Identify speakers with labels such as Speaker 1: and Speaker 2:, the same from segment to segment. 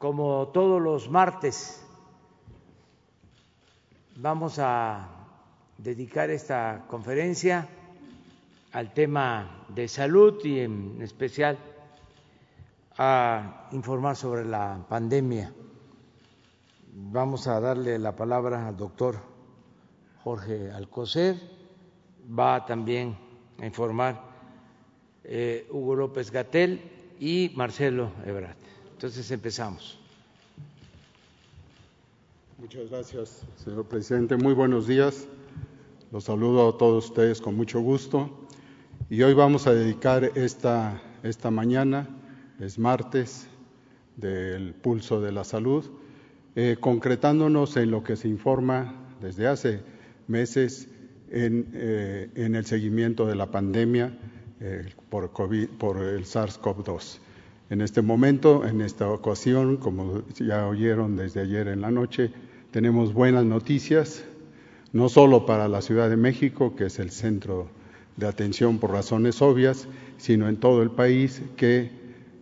Speaker 1: como todos los martes, vamos a dedicar esta conferencia al tema de salud y en especial a informar sobre la pandemia. Vamos a darle la palabra al doctor Jorge Alcocer, va también a informar eh, Hugo López Gatel y Marcelo Ebrat. Entonces empezamos.
Speaker 2: Muchas gracias, señor presidente. Muy buenos días. Los saludo a todos ustedes con mucho gusto. Y hoy vamos a dedicar esta, esta mañana, es martes, del pulso de la salud, eh, concretándonos en lo que se informa desde hace meses en, eh, el seguimiento de la pandemia eh, por, COVID, por el SARS-CoV-2. En este momento, en esta ocasión, como ya oyeron desde ayer en la noche, tenemos buenas noticias, no solo para la Ciudad de México, que es el centro de atención por razones obvias, sino en todo el país, que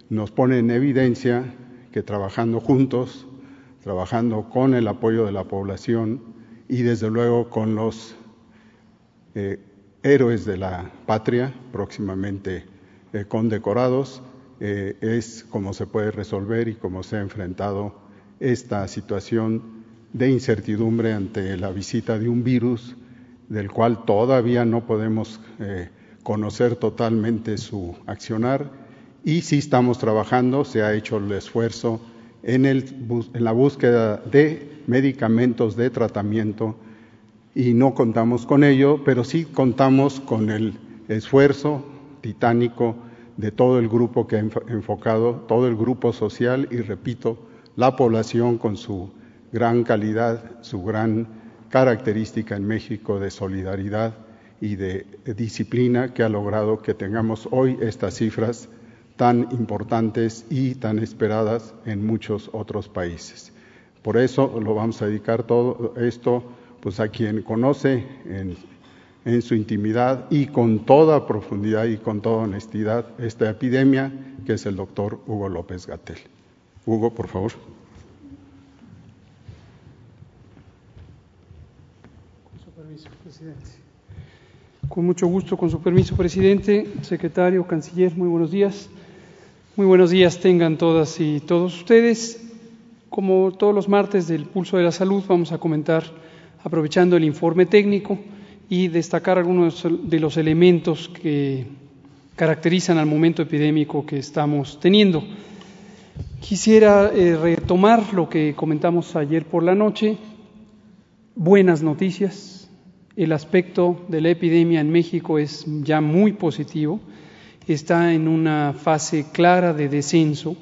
Speaker 2: nos pone en evidencia que trabajando juntos, trabajando con el apoyo de la población y desde luego con los eh, héroes de la patria, próximamente eh, condecorados, eh, es cómo se puede resolver y cómo se ha enfrentado esta situación de incertidumbre ante la visita de un virus del cual todavía no podemos eh, conocer totalmente su accionar. Y sí estamos trabajando, se ha hecho el esfuerzo en, el, en la búsqueda de medicamentos de tratamiento y no contamos con ello, pero sí contamos con el esfuerzo titánico de todo el grupo que ha enfocado, todo el grupo social y, repito, la población con su gran calidad, su gran característica en México de solidaridad y de disciplina que ha logrado que tengamos hoy estas cifras tan importantes y tan esperadas en muchos otros países. Por eso lo vamos a dedicar todo esto pues a quien conoce en en su intimidad y con toda profundidad y con toda honestidad esta epidemia, que es el doctor Hugo López Gatel. Hugo, por favor.
Speaker 3: Con su permiso, presidente. Con mucho gusto, con su permiso, presidente, secretario, canciller, muy buenos días. Muy buenos días tengan todas y todos ustedes. Como todos los martes del Pulso de la Salud, vamos a comentar, aprovechando el informe técnico, y destacar algunos de los elementos que caracterizan al momento epidémico que estamos teniendo. Quisiera eh, retomar lo que comentamos ayer por la noche. Buenas noticias. El aspecto de la epidemia en México es ya muy positivo. Está en una fase clara de descenso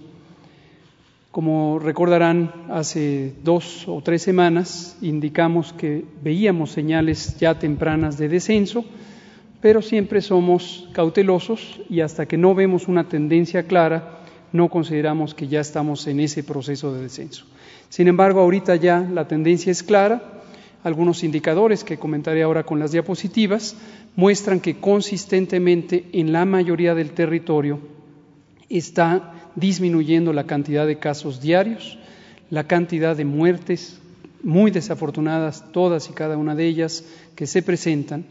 Speaker 3: como recordarán, hace dos o tres semanas indicamos que veíamos señales ya tempranas de descenso, pero siempre somos cautelosos y hasta que no vemos una tendencia clara, no consideramos que ya estamos en ese proceso de descenso. Sin embargo, ahorita ya la tendencia es clara. Algunos indicadores que comentaré ahora con las diapositivas muestran que consistentemente en la mayoría del territorio está disminuyendo la cantidad de casos diarios, la cantidad de muertes muy desafortunadas, todas y cada una de ellas que se presentan,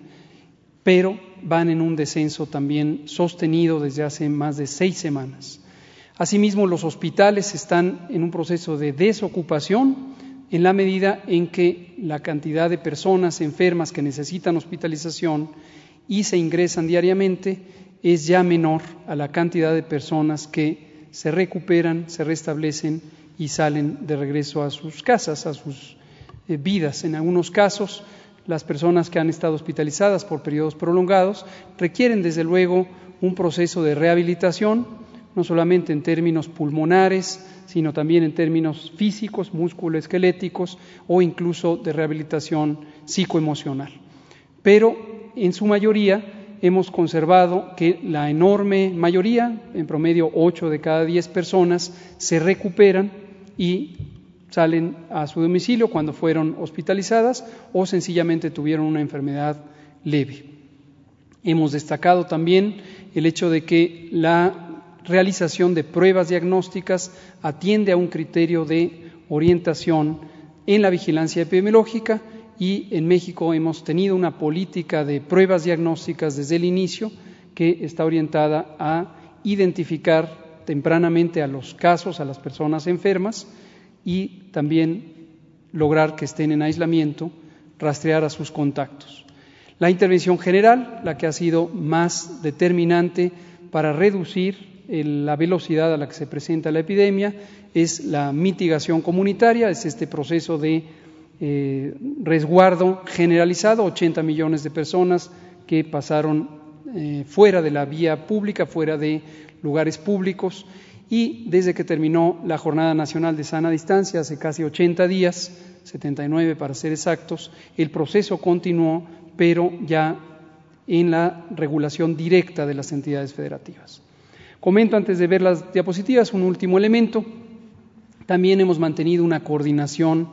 Speaker 3: pero van en un descenso también sostenido desde hace más de seis semanas. Asimismo, los hospitales están en un proceso de desocupación en la medida en que la cantidad de personas enfermas que necesitan hospitalización y se ingresan diariamente es ya menor a la cantidad de personas que se recuperan, se restablecen y salen de regreso a sus casas, a sus eh, vidas. En algunos casos, las personas que han estado hospitalizadas por periodos prolongados requieren, desde luego, un proceso de rehabilitación, no solamente en términos pulmonares, sino también en términos físicos, musculoesqueléticos o incluso de rehabilitación psicoemocional. Pero, en su mayoría, hemos conservado que la enorme mayoría, en promedio 8 de cada 10 personas, se recuperan y salen a su domicilio cuando fueron hospitalizadas o sencillamente tuvieron una enfermedad leve. Hemos destacado también el hecho de que la realización de pruebas diagnósticas, atiende a un criterio de orientación en la vigilancia epidemiológica y en México hemos tenido una política de pruebas diagnósticas desde el inicio que está orientada a identificar tempranamente a los casos, a las personas enfermas y también lograr que estén en aislamiento, rastrear a sus contactos. La intervención general, la que ha sido más determinante para reducir la velocidad a la que se presenta la epidemia, es la mitigación comunitaria, es este proceso de eh, resguardo generalizado, 80 millones de personas que pasaron eh, fuera de la vía pública, fuera de lugares públicos, y desde que terminó la Jornada Nacional de Sana Distancia, hace casi 80 días, 79 para ser exactos, el proceso continuó, pero ya en la regulación directa de las entidades federativas. Comento antes de ver las diapositivas un último elemento. También hemos mantenido una coordinación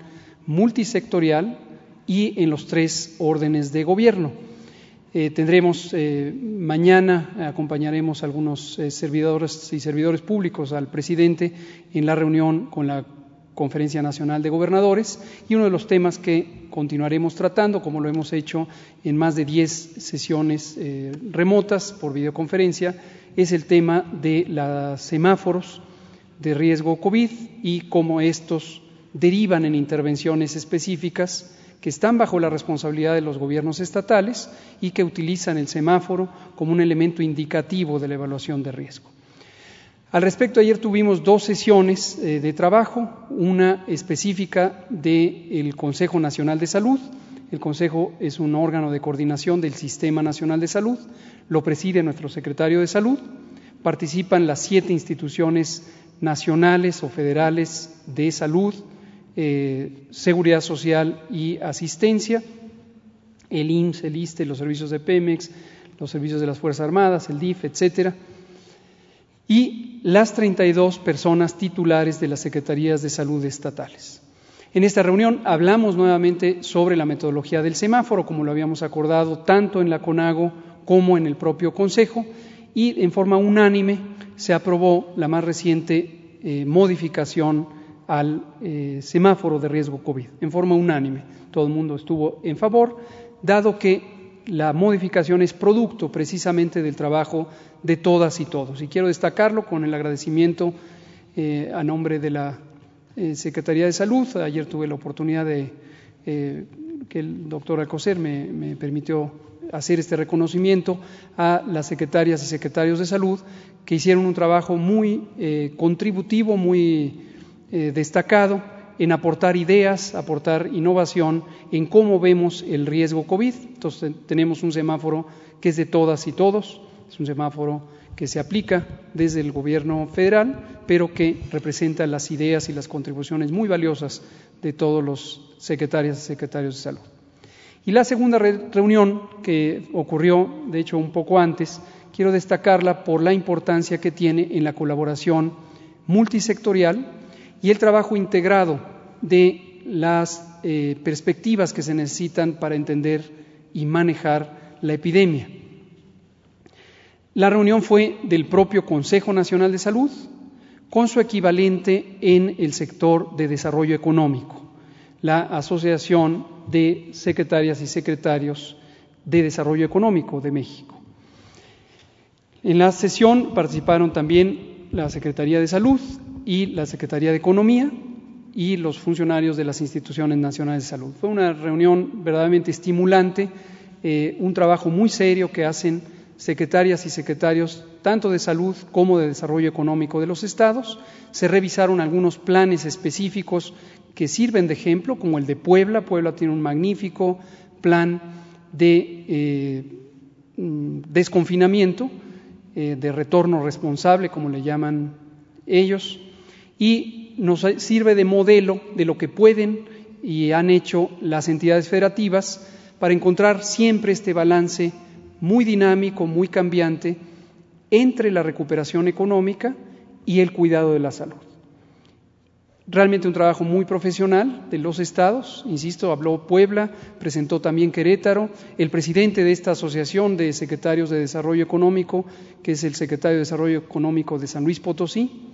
Speaker 3: multisectorial y en los tres órdenes de gobierno. Eh, tendremos eh, mañana, acompañaremos a algunos eh, servidores y servidores públicos al presidente en la reunión con la Conferencia Nacional de Gobernadores y uno de los temas que continuaremos tratando, como lo hemos hecho en más de 10 sesiones remotas por videoconferencia, es el tema de los semáforos de riesgo COVID y cómo estos derivan en intervenciones específicas que están bajo la responsabilidad de los gobiernos estatales y que utilizan el semáforo como un elemento indicativo de la evaluación de riesgo. Al respecto, ayer tuvimos dos sesiones eh, de trabajo, una específica del Consejo Nacional de Salud. El Consejo es un órgano de coordinación del Sistema Nacional de Salud, lo preside nuestro secretario de Salud, participan las siete instituciones nacionales o federales de salud, eh, seguridad social y asistencia, el IMSS, el ISTE, los servicios de Pemex, los servicios de las Fuerzas Armadas, el DIF, etcétera, y las 32 personas titulares de las Secretarías de Salud estatales. En esta reunión hablamos nuevamente sobre la metodología del semáforo, como lo habíamos acordado tanto en la CONAGO como en el propio Consejo, y en forma unánime se aprobó la más reciente eh, modificación al eh, semáforo de riesgo COVID, en forma unánime. Todo el mundo estuvo en favor, dado que la modificación es producto precisamente del trabajo de todas y todos. Y quiero destacarlo con el agradecimiento eh, a nombre de la eh, Secretaría de Salud. Ayer tuve la oportunidad de que el doctor Alcocer me, me, permitió hacer este reconocimiento a las secretarias y secretarios de salud que hicieron un trabajo muy contributivo, muy eh, destacado en aportar ideas, aportar innovación en cómo vemos el riesgo COVID. Entonces tenemos un semáforo que es de todas y todos, es un semáforo que se aplica desde el gobierno federal, pero que representa las ideas y las contribuciones muy valiosas de todos los secretarias y secretarios de salud. Y la segunda reunión que ocurrió, de hecho, un poco antes, quiero destacarla por la importancia que tiene en la colaboración multisectorial y el trabajo integrado de las eh, perspectivas que se necesitan para entender y manejar la epidemia. La reunión fue del propio Consejo Nacional de Salud con su equivalente en el sector de desarrollo económico, la Asociación de Secretarias y Secretarios de Desarrollo Económico de México. En la sesión participaron también la Secretaría de Salud, y la Secretaría de Economía y los funcionarios de las instituciones nacionales de salud. Fue una reunión verdaderamente estimulante, eh, un trabajo muy serio que hacen secretarias y secretarios tanto de salud como de desarrollo económico de los estados. Se revisaron algunos planes específicos que sirven de ejemplo, como el de Puebla. Puebla tiene un magnífico plan de eh, mm, desconfinamiento, eh, de retorno responsable, como le llaman ellos y nos sirve de modelo de lo que pueden y han hecho las entidades federativas para encontrar siempre este balance muy dinámico, muy cambiante entre la recuperación económica y el cuidado de la salud. Realmente un trabajo muy profesional de los estados, insisto, habló Puebla, presentó también Querétaro, el presidente de esta Asociación de Secretarios de Desarrollo Económico, que es el secretario de Desarrollo Económico de San Luis Potosí.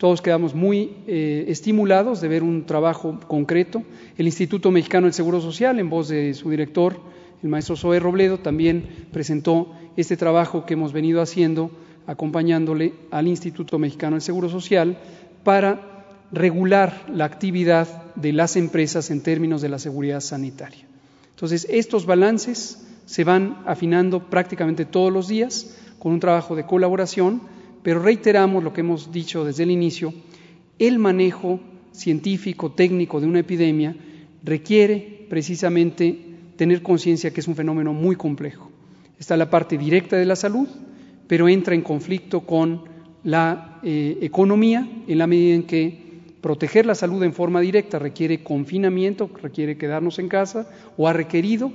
Speaker 3: Todos quedamos muy eh, estimulados de ver un trabajo concreto. El Instituto Mexicano del Seguro Social, en voz de su director, el maestro Zoe Robledo, también presentó este trabajo que hemos venido haciendo acompañándole al Instituto Mexicano del Seguro Social para regular la actividad de las empresas en términos de la seguridad sanitaria. Entonces, estos balances se van afinando prácticamente todos los días con un trabajo de colaboración, pero reiteramos lo que hemos dicho desde el inicio, el manejo científico, técnico de una epidemia requiere precisamente tener conciencia que es un fenómeno muy complejo. Está la parte directa de la salud, pero entra en conflicto con la eh, economía en la medida en que proteger la salud en forma directa requiere confinamiento, requiere quedarnos en casa o ha requerido,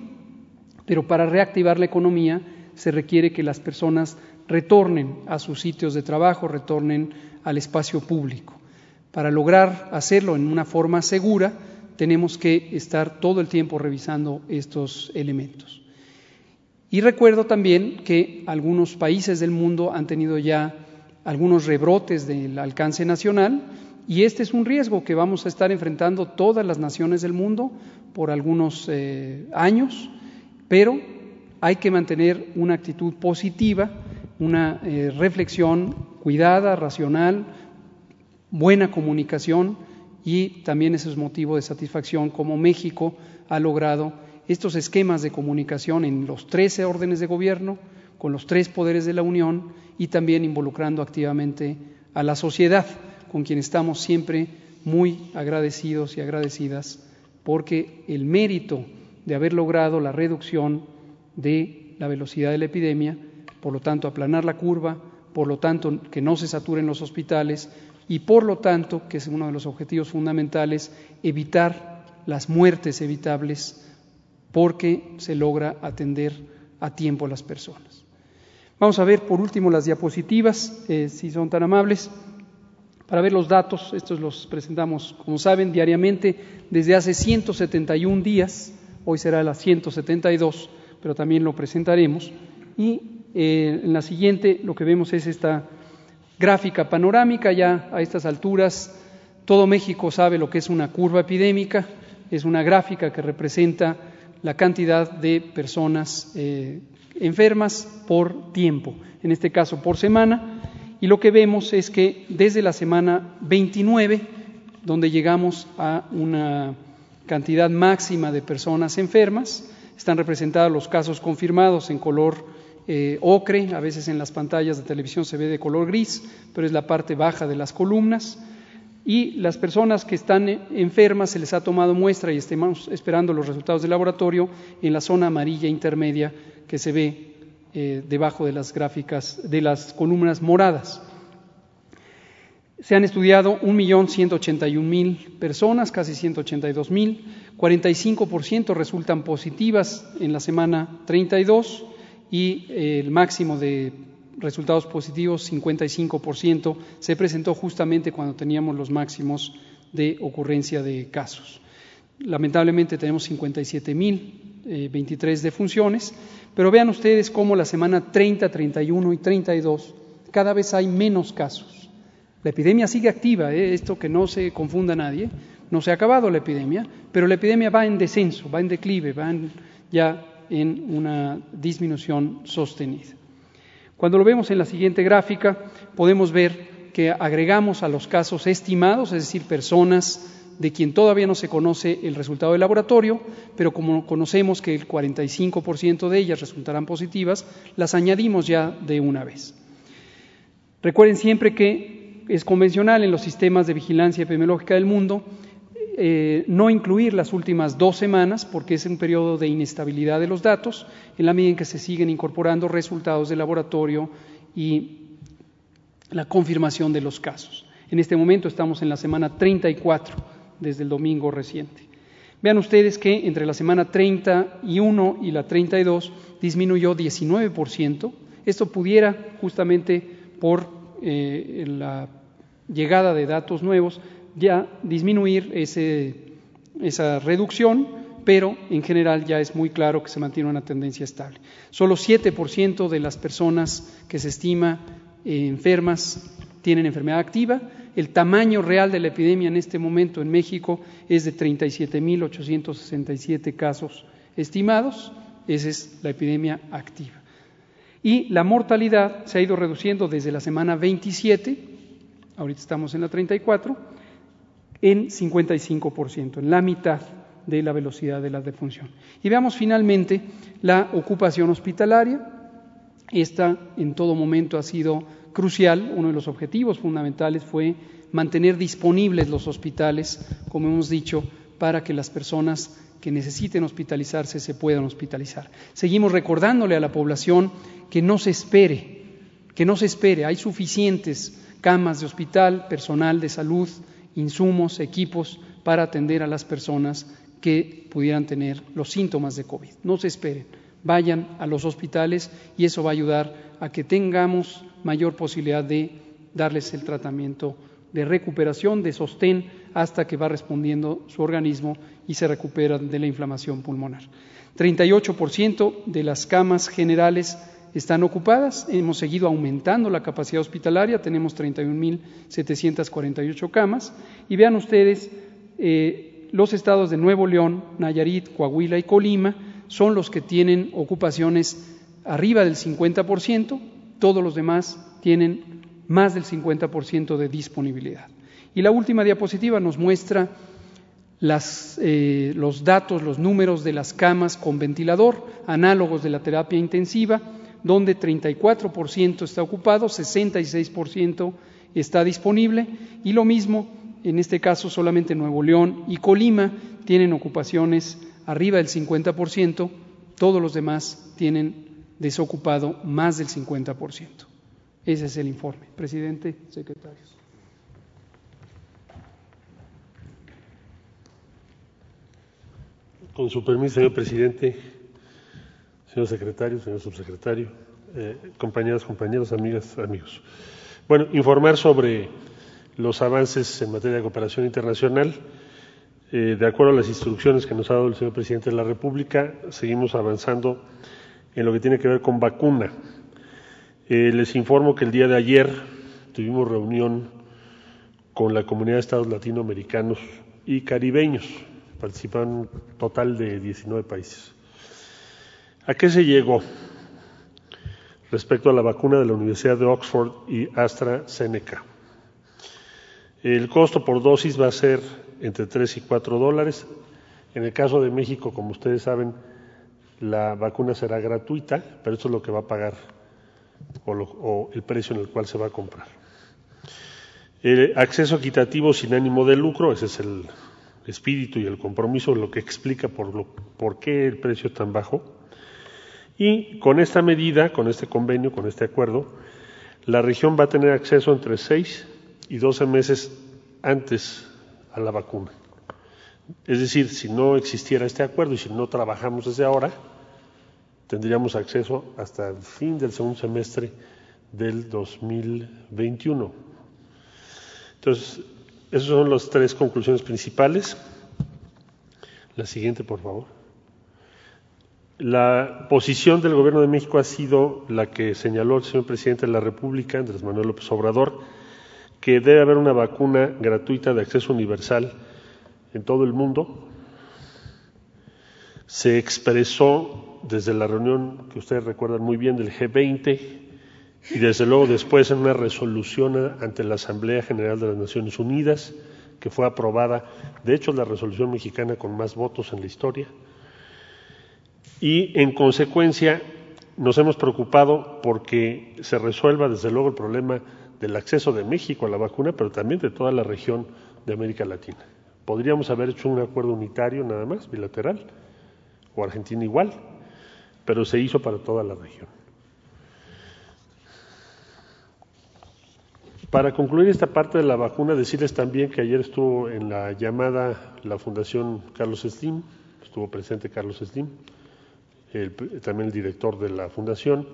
Speaker 3: pero para reactivar la economía se requiere que las personas retornen a sus sitios de trabajo, retornen al espacio público. Para lograr hacerlo en una forma segura, tenemos que estar todo el tiempo revisando estos elementos. Y recuerdo también que algunos países del mundo han tenido ya algunos rebrotes del alcance nacional, y este es un riesgo que vamos a estar enfrentando todas las naciones del mundo por algunos eh, años, pero hay que mantener una actitud positiva, una eh, reflexión cuidada, racional, buena comunicación y también ese es motivo de satisfacción como México ha logrado estos esquemas de comunicación en los 13 órdenes de gobierno, con los tres poderes de la Unión y también involucrando activamente a la sociedad con quien estamos siempre muy agradecidos y agradecidas porque el mérito de haber logrado la reducción de la velocidad de la epidemia, por lo tanto aplanar la curva, por lo tanto que no se saturen los hospitales y por lo tanto, que es uno de los objetivos fundamentales, evitar las muertes evitables porque se logra atender a tiempo a las personas. Vamos a ver por último las diapositivas, eh, si son tan amables. Para ver los datos, estos los presentamos, como saben, diariamente desde hace 171 días, hoy será la 172, pero también lo presentaremos. Y eh, en la siguiente lo que vemos es esta gráfica panorámica, ya a estas alturas. Todo México sabe lo que es una curva epidémica, es una gráfica que representa la cantidad de personas eh, enfermas por tiempo, en este caso por semana. Y lo que vemos es que desde la semana 29, donde llegamos a una cantidad máxima de personas enfermas, están representados los casos confirmados en color eh, ocre, a veces en las pantallas de televisión se ve de color gris, pero es la parte baja de las columnas. Y las personas que están enfermas se les ha tomado muestra y estamos esperando los resultados del laboratorio en la zona amarilla intermedia que se ve eh, debajo de las gráficas, de las columnas moradas. Se han estudiado 1.181.000 personas, casi 182.000, 45% resultan positivas en la semana 32 y eh, el máximo de resultados positivos, 55%, se presentó justamente cuando teníamos los máximos de ocurrencia de casos. Lamentablemente tenemos 57.023 eh, defunciones, pero vean ustedes cómo la semana 30, 31 y 32 cada vez hay menos casos. La epidemia sigue activa, ¿eh? esto que no se confunda nadie, no se ha acabado la epidemia, pero la epidemia va en descenso, va en declive, va ya en una disminución sostenida. Cuando lo vemos en la siguiente gráfica, podemos ver que agregamos a los casos estimados, es decir, personas de quien todavía no se conoce el resultado del laboratorio, pero como conocemos que el 45% de ellas resultarán positivas, las añadimos ya de una vez. Recuerden siempre que es convencional en los sistemas de vigilancia epidemiológica del mundo eh, no incluir las últimas dos semanas porque es un periodo de inestabilidad de los datos en la medida en que se siguen incorporando resultados del laboratorio y la confirmación de los casos. En este momento estamos en la semana 34 desde el domingo reciente. Vean ustedes que entre la semana 31 y la 32 disminuyó 19%. Esto pudiera, justamente por eh, la llegada de datos nuevos, ya disminuir esa reducción, pero en general ya es muy claro que se mantiene una tendencia estable. Solo 7% de las personas que se estima eh, enfermas tienen enfermedad activa. El tamaño real de la epidemia en este momento en México es de 37.867 casos estimados. Esa es la epidemia activa. Y la mortalidad se ha ido reduciendo desde la semana 27, ahorita estamos en la 34, en 55%, en la mitad de la velocidad de la defunción. Y veamos finalmente la ocupación hospitalaria. Esta en todo momento ha sido crucial. Uno de los objetivos fundamentales fue mantener disponibles los hospitales, como hemos dicho, para que las personas que necesiten hospitalizarse se puedan hospitalizar. Seguimos recordándole a la población que no se espere, que no se espere. Hay suficientes camas de hospital, personal de salud, insumos, equipos para atender a las personas que pudieran tener los síntomas de COVID. No se esperen, vayan a los hospitales y eso va a ayudar a que tengamos mayor posibilidad de darles el tratamiento de recuperación, de sostén, hasta que va respondiendo su organismo y se recupera de la inflamación pulmonar. 38% de las camas generales están ocupadas, hemos seguido aumentando la capacidad hospitalaria, tenemos 31.748 camas. Y vean ustedes, eh, los estados de Nuevo León, Nayarit, Coahuila y Colima son los que tienen ocupaciones arriba del 50%, todos los demás tienen más del 50% de disponibilidad. Y la última diapositiva nos muestra eh, los datos, los números de las camas con ventilador, análogos de la terapia intensiva, donde 34% está ocupado, 66% está disponible, y lo mismo, en este caso solamente Nuevo León y Colima tienen ocupaciones arriba del 50%, todos los demás tienen desocupado más del 50%. Ese es el informe. Presidente, secretarios.
Speaker 4: Con su permiso, señor presidente, señor secretario, señor subsecretario, eh, compañeras, compañeros, amigas, amigos. Bueno, informar sobre los avances en materia de cooperación internacional. Eh, de acuerdo a las instrucciones que nos ha dado el señor presidente de la República, seguimos avanzando en lo que tiene que ver con vacuna. Eh, les informo que el día de ayer tuvimos reunión con la comunidad de estados latinoamericanos y caribeños participan un total de 19 países. ¿A qué se llegó respecto a la vacuna de la Universidad de Oxford y AstraZeneca? El costo por dosis va a ser entre 3 y 4 dólares. En el caso de México, como ustedes saben, la vacuna será gratuita, pero eso es lo que va a pagar o, o el precio en el cual se va a comprar. El acceso equitativo sin ánimo de lucro, ese es el espíritu y el compromiso, lo que explica por, lo, por qué el precio es tan bajo. Y con esta medida, con este convenio, con este acuerdo, la región va a tener acceso entre 6 y 12 meses antes a la vacuna. Es decir, si no existiera este acuerdo y si no trabajamos desde ahora, tendríamos acceso hasta el fin del segundo semestre del 2021. Entonces, esas son las tres conclusiones principales. La siguiente, por favor. La posición del Gobierno de México ha sido la que señaló el señor presidente de la República, Andrés Manuel López Obrador, que debe haber una vacuna gratuita de acceso universal en todo el mundo. Se expresó desde la reunión que ustedes recuerdan muy bien del G20 y desde luego después en una resolución ante la Asamblea General de las Naciones Unidas, que fue aprobada, de hecho la resolución mexicana con más votos en la historia, y en consecuencia nos hemos preocupado porque se resuelva desde luego el problema del acceso de México a la vacuna, pero también de toda la región de América Latina. Podríamos haber hecho un acuerdo unitario nada más, bilateral, o Argentina igual, pero se hizo para toda la región. Para concluir esta parte de la vacuna, decirles también que ayer estuvo en la llamada la Fundación Carlos Slim, estuvo presente Carlos Slim, también el director de la fundación,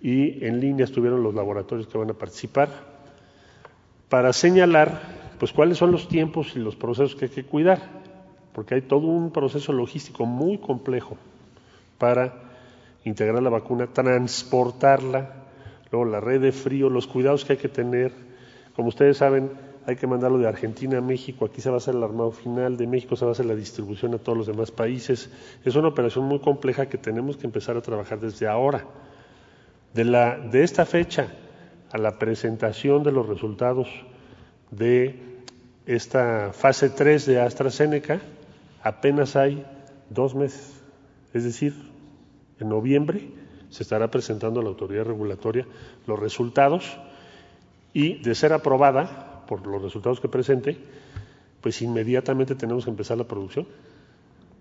Speaker 4: y en línea estuvieron los laboratorios que van a participar para señalar pues cuáles son los tiempos y los procesos que hay que cuidar, porque hay todo un proceso logístico muy complejo para integrar la vacuna, transportarla, luego la red de frío, los cuidados que hay que tener. Como ustedes saben, hay que mandarlo de Argentina a México, aquí se va a hacer el armado final, de México se va a hacer la distribución a todos los demás países. Es una operación muy compleja que tenemos que empezar a trabajar desde ahora. De, la, de esta fecha a la presentación de los resultados de esta fase 3 de AstraZeneca, apenas hay dos meses. Es decir, en noviembre se estará presentando a la autoridad regulatoria los resultados y, de ser aprobada, por los resultados que presente, pues inmediatamente tenemos que empezar la producción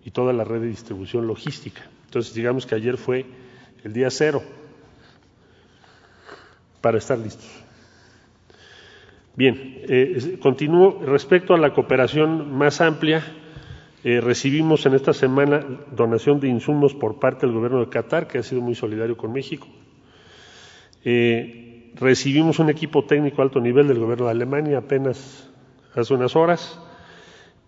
Speaker 4: y toda la red de distribución logística. Entonces, digamos que ayer fue el día cero para estar listos. Bien, eh, continúo. Respecto a la cooperación más amplia, eh, recibimos en esta semana donación de insumos por parte del gobierno de Qatar, que ha sido muy solidario con México. Eh, recibimos un equipo técnico alto nivel del gobierno de Alemania apenas hace unas horas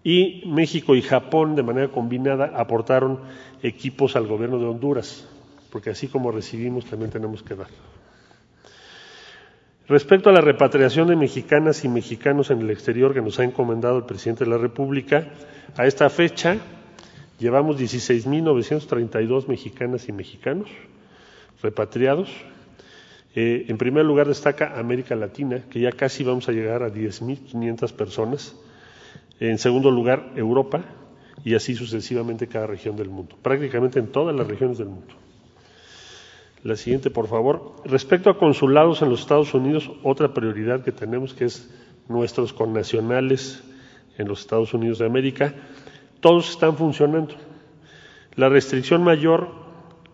Speaker 4: y México y Japón de manera combinada aportaron equipos al gobierno de Honduras, porque así como recibimos también tenemos que dar. Respecto a la repatriación de mexicanas y mexicanos en el exterior que nos ha encomendado el presidente de la República, a esta fecha llevamos 16.932 mexicanas y mexicanos repatriados, eh, en primer lugar destaca América Latina, que ya casi vamos a llegar a 10.500 personas. En segundo lugar, Europa y así sucesivamente cada región del mundo, prácticamente en todas las regiones del mundo. La siguiente, por favor. Respecto a consulados en los Estados Unidos, otra prioridad que tenemos que es nuestros connacionales en los Estados Unidos de América, todos están funcionando. La restricción mayor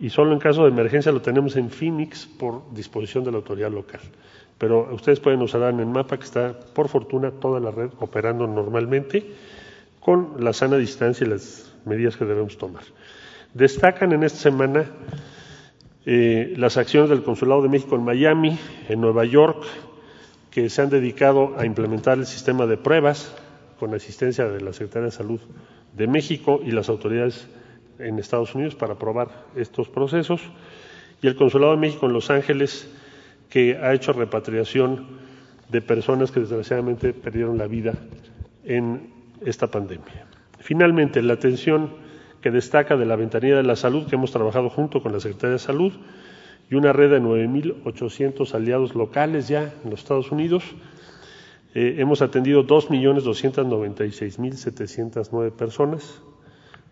Speaker 4: y solo en caso de emergencia lo tenemos en Phoenix por disposición de la autoridad local. Pero ustedes pueden usar en el mapa que está, por fortuna, toda la red operando normalmente con la sana distancia y las medidas que debemos tomar. Destacan en esta semana eh, las acciones del Consulado de México en Miami, en Nueva York, que se han dedicado a implementar el sistema de pruebas con asistencia de la Secretaría de Salud de México y las autoridades en Estados Unidos para aprobar estos procesos y el Consulado de México en Los Ángeles que ha hecho repatriación de personas que desgraciadamente perdieron la vida en esta pandemia. Finalmente, la atención que destaca de la ventanilla de la salud que hemos trabajado junto con la Secretaría de Salud y una red de 9.800 aliados locales ya en los Estados Unidos. Eh, hemos atendido 2.296.709 personas,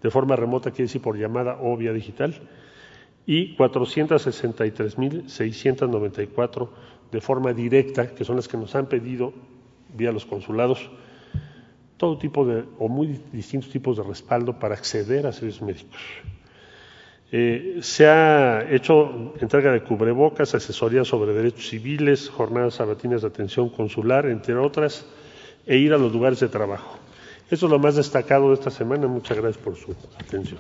Speaker 4: de forma remota, quiere decir por llamada o vía digital, y 463.694 de forma directa, que son las que nos han pedido vía los consulados todo tipo de o muy distintos tipos de respaldo para acceder a servicios médicos. Eh, se ha hecho entrega de cubrebocas, asesoría sobre derechos civiles, jornadas sabatinas de atención consular, entre otras, e ir a los lugares de trabajo. Eso es lo más destacado de esta semana. Muchas gracias por su atención.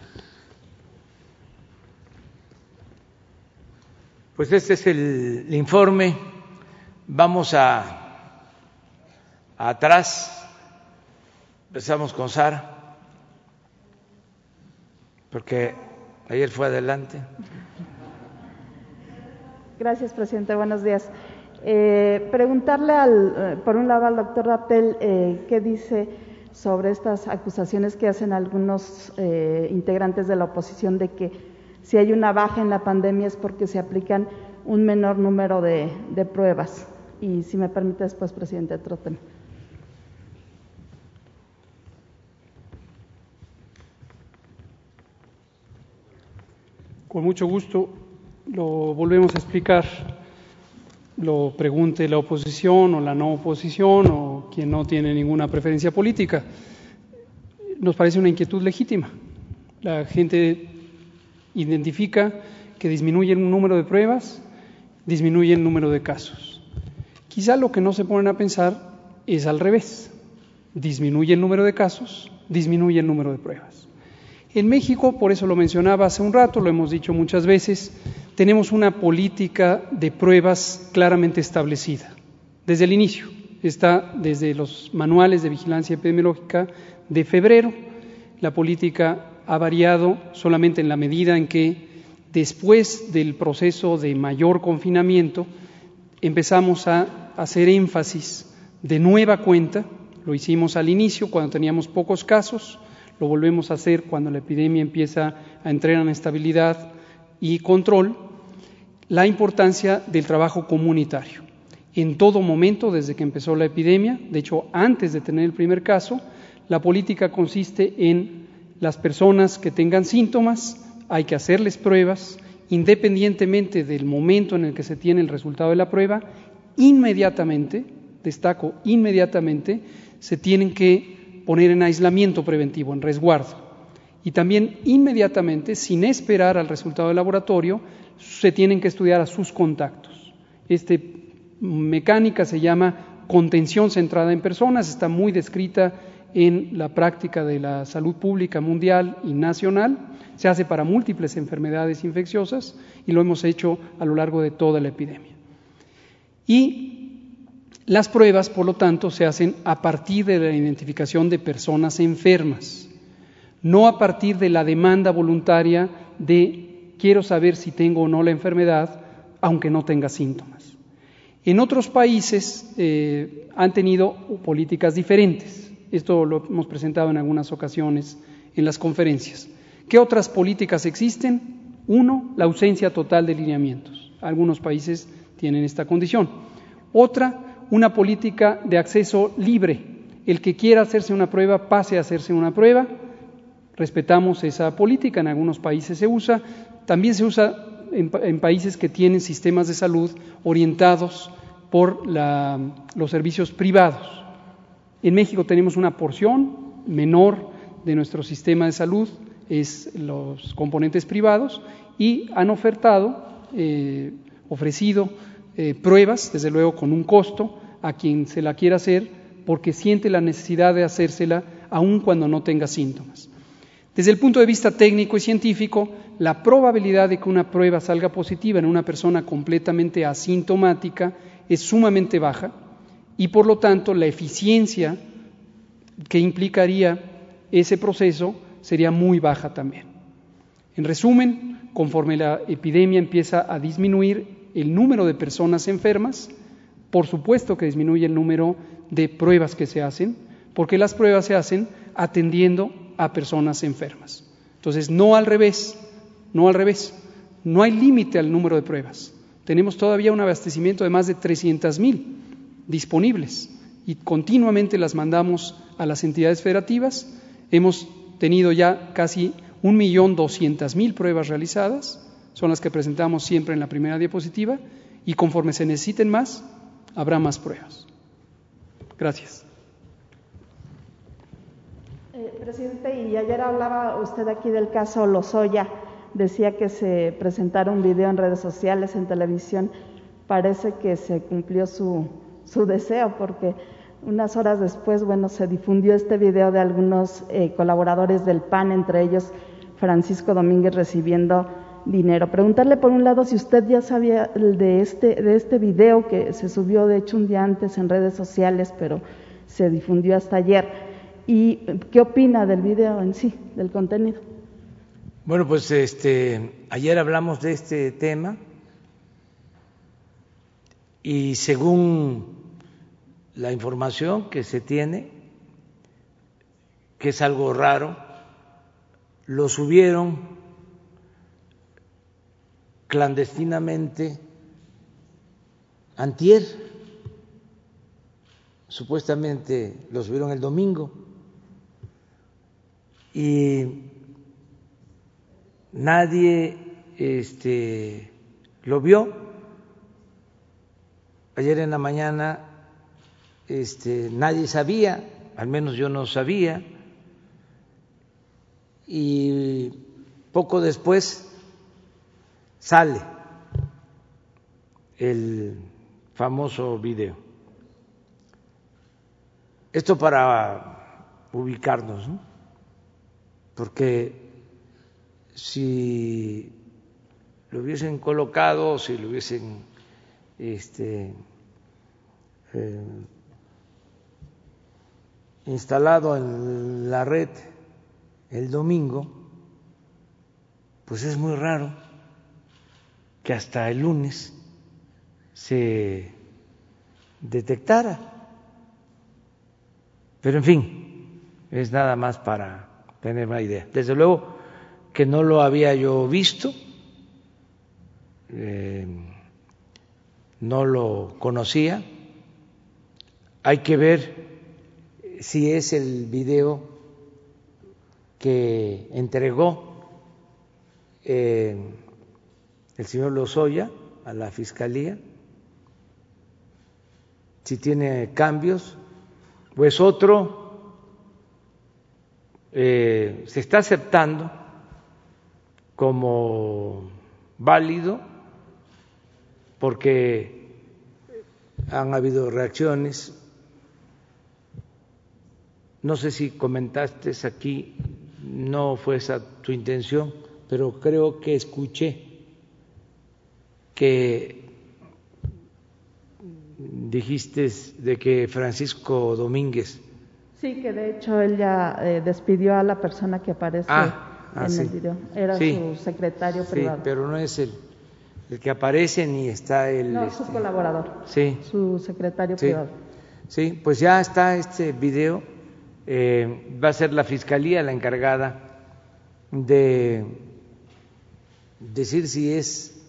Speaker 1: Pues este es el, informe. Vamos a, atrás. Empezamos con Sara, porque ayer fue adelante.
Speaker 5: Gracias, presidente. Buenos días. Eh, preguntarle, al, eh, por un lado, al doctor Rappel eh, qué dice sobre estas acusaciones que hacen algunos eh, integrantes de la oposición de que si hay una baja en la pandemia es porque se aplican un menor número de, pruebas. Y si me permite después, presidente, otro
Speaker 3: Con mucho gusto lo volvemos a explicar lo pregunte la oposición o la no oposición o quien no tiene ninguna preferencia política. Nos parece una inquietud legítima. La gente identifica que disminuye el número de pruebas, disminuye el número de casos. Quizá lo que no se ponen a pensar es al revés. Disminuye el número de casos, disminuye el número de pruebas. En México, por eso lo mencionaba hace un rato, lo hemos dicho muchas veces, tenemos una política de pruebas claramente establecida desde el inicio. Está desde los manuales de vigilancia epidemiológica de febrero. La política ha variado solamente en la medida en que después del proceso de mayor confinamiento empezamos a hacer énfasis de nueva cuenta, lo hicimos al inicio cuando teníamos pocos casos, lo volvemos a hacer cuando la epidemia empieza a entrar en estabilidad y control, la importancia del trabajo comunitario. En todo momento, desde que empezó la epidemia, de hecho antes de tener el primer caso, la política consiste en las personas que tengan síntomas, hay que hacerles pruebas, independientemente del momento en el que se tiene el resultado de la prueba, inmediatamente, destaco, inmediatamente se tienen que poner en aislamiento preventivo, en resguardo. Y también inmediatamente, sin esperar al resultado del laboratorio, se tienen que estudiar a sus contactos. Esta mecánica se llama contención centrada en personas, está muy descrita en la práctica de la salud pública mundial y nacional, se hace para múltiples enfermedades infecciosas y lo hemos hecho a lo largo de toda la epidemia. Y las pruebas, por lo tanto, se hacen a partir de la identificación de personas enfermas, no a partir de la demanda voluntaria de quiero saber si tengo o no la enfermedad, aunque no tenga síntomas. En otros países eh, han tenido políticas diferentes. Esto lo hemos presentado en algunas ocasiones en las conferencias. ¿Qué otras políticas existen? Uno, la ausencia total de lineamientos. Algunos países tienen esta condición. Otra, una política de acceso libre. El que quiera hacerse una prueba, pase a hacerse una prueba. Respetamos esa política, en algunos países se usa. También se usa en, países que tienen sistemas de salud orientados por los servicios privados. En México tenemos una porción menor de nuestro sistema de salud, es los componentes privados, y han ofertado, eh, ofrecido eh, pruebas, desde luego con un costo, a quien se la quiera hacer porque siente la necesidad de hacérsela aun cuando no tenga síntomas. Desde el punto de vista técnico y científico, la probabilidad de que una prueba salga positiva en una persona completamente asintomática es sumamente baja y por lo tanto la eficiencia que implicaría ese proceso sería muy baja también. En resumen, conforme la epidemia empieza a disminuir, el número de personas enfermas, por supuesto que disminuye el número de pruebas que se hacen, porque las pruebas se hacen atendiendo a personas enfermas. Entonces, no al revés, no al revés, no hay límite al número de pruebas. Tenemos todavía un abastecimiento de más de 300 mil disponibles y continuamente las mandamos a las entidades federativas. Hemos tenido ya casi un millón doscientas mil pruebas realizadas son las que presentamos siempre en la primera diapositiva y conforme se necesiten más, habrá más pruebas. Gracias.
Speaker 5: Eh, presidente, y ayer hablaba usted aquí del caso Lozoya, decía que se presentara un video en redes sociales, en televisión. Parece que se cumplió su, su deseo porque unas horas después, bueno, se difundió este video de algunos eh, colaboradores del PAN, entre ellos Francisco Domínguez recibiendo dinero. Preguntarle por un lado si usted ya sabía de este, de este video que se subió de hecho un día antes en redes sociales, pero se difundió hasta ayer. ¿Y qué opina del video en sí, del contenido?
Speaker 1: Bueno, pues este, ayer hablamos de este tema y según la información que se tiene, que es algo raro, lo subieron clandestinamente antier, supuestamente lo subieron el domingo. Y nadie este, lo vio. Ayer en la mañana este, nadie sabía, al menos yo no sabía, y poco después sale el famoso video. Esto para ubicarnos, ¿no? porque si lo hubiesen colocado, si lo hubiesen este, eh, instalado en la red el domingo, pues es muy raro que hasta el lunes se detectara. Pero en fin, es nada más para tener una idea. Desde luego que no lo había yo visto, eh, no lo conocía. Hay que ver si es el video que entregó eh, el señor Lozoya a la Fiscalía, si tiene cambios, pues otro eh, se está aceptando como válido porque han habido reacciones. No sé si comentaste aquí, no fue esa tu intención, pero creo que escuché que dijiste de que Francisco Domínguez.
Speaker 5: Sí, que de hecho él ya eh, despidió a la persona que aparece ah, ah, en el video. Era su secretario
Speaker 1: sí,
Speaker 5: privado.
Speaker 1: pero no es el, el que aparece ni está el...
Speaker 5: No, su este, colaborador.
Speaker 1: Sí.
Speaker 5: Su secretario privado.
Speaker 1: Sí, pues ya está este video. Eh, va a ser la fiscalía la encargada de decir si es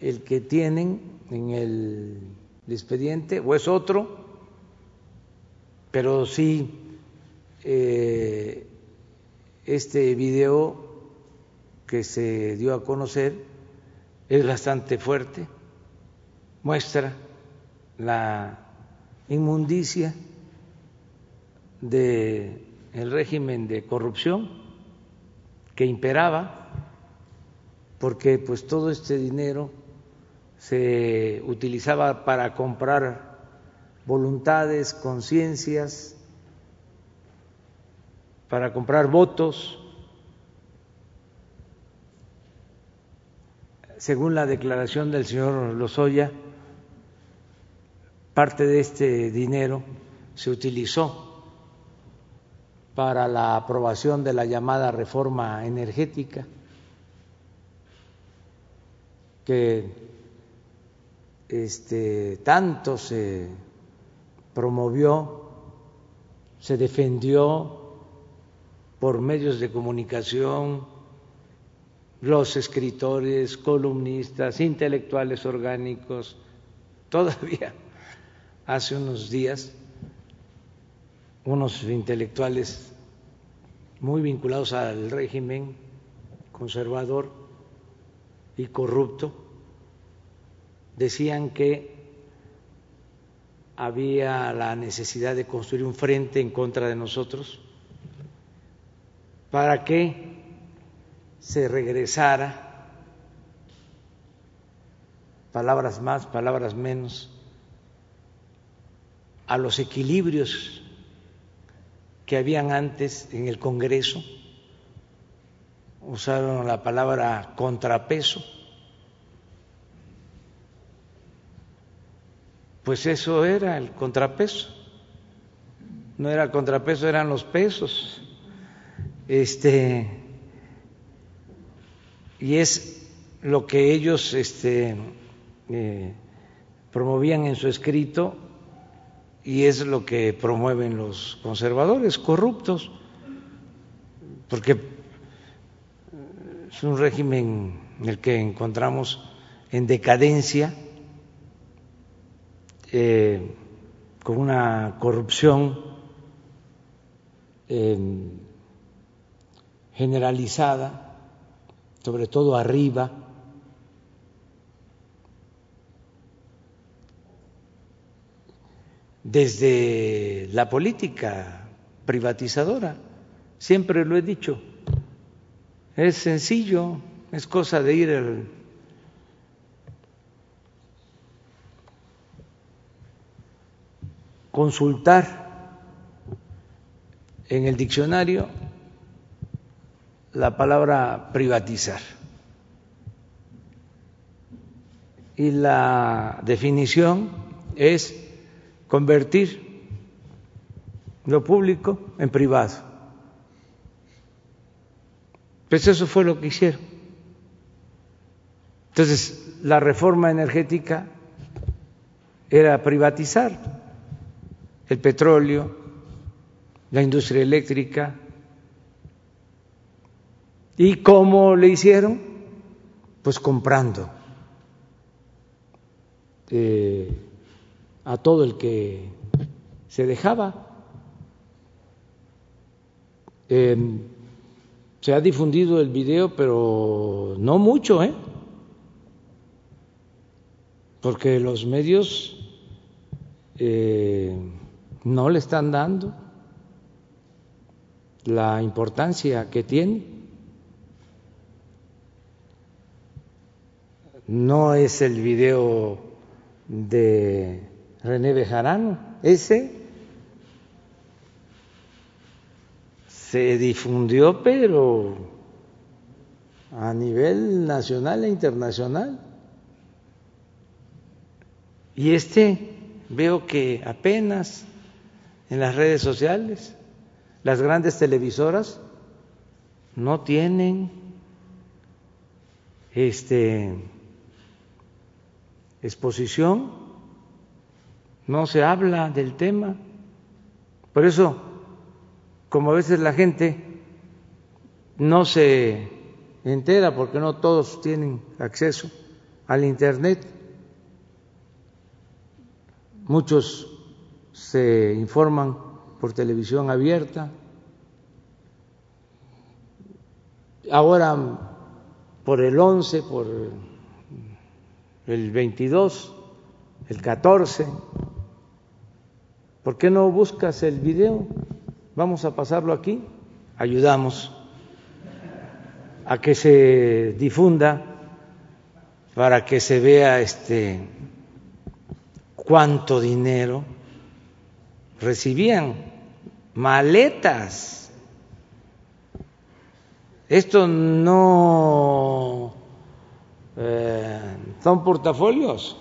Speaker 1: el que tienen en el expediente o es otro, pero sí eh, este video que se dio a conocer es bastante fuerte, muestra la inmundicia del el régimen de corrupción que imperaba, porque pues todo este dinero se utilizaba para comprar voluntades, conciencias, para comprar votos. Según la declaración del señor Lozoya, parte de este dinero se utilizó para la aprobación de la llamada reforma energética que este, tanto se promovió, se defendió por medios de comunicación, los escritores, columnistas, intelectuales orgánicos, todavía hace unos días unos intelectuales muy vinculados al régimen conservador y corrupto decían que había la necesidad de construir un frente en contra de nosotros para que se regresara, palabras más, palabras menos, a los equilibrios que habían antes en el Congreso, usaron la palabra contrapeso pues eso era el contrapeso. No era contrapeso, eran los pesos. Este y es lo que ellos este, eh, promovían en su escrito y es lo que promueven los conservadores corruptos, porque es un régimen en el que encontramos en decadencia eh, con una corrupción eh, generalizada, sobre todo arriba, desde la política privatizadora. Siempre lo he dicho, es sencillo, es cosa de ir al consultar en el diccionario la palabra privatizar. Y la definición es convertir lo público en privado. Pues eso fue lo que hicieron. Entonces, la reforma energética era privatizar el petróleo, la industria eléctrica. ¿Y cómo le hicieron? Pues comprando eh, a todo el que se dejaba. Em, se ha difundido el video, pero no mucho, ¿eh? Porque los medios eh, no le están dando la importancia que tiene. No es el video de René Bejarano, ese se difundió, pero a nivel nacional e internacional. Y este veo que apenas en las redes sociales las grandes televisoras no tienen este exposición, no se habla del tema. Por eso, como a veces la gente no se entera porque no todos tienen acceso al internet, muchos se informan por televisión abierta, ahora por el 11, por el 22, el 14. ¿Por qué no buscas el video? Vamos a pasarlo aquí. Ayudamos a que se difunda para que se vea este cuánto dinero recibían maletas. Esto no eh, son portafolios,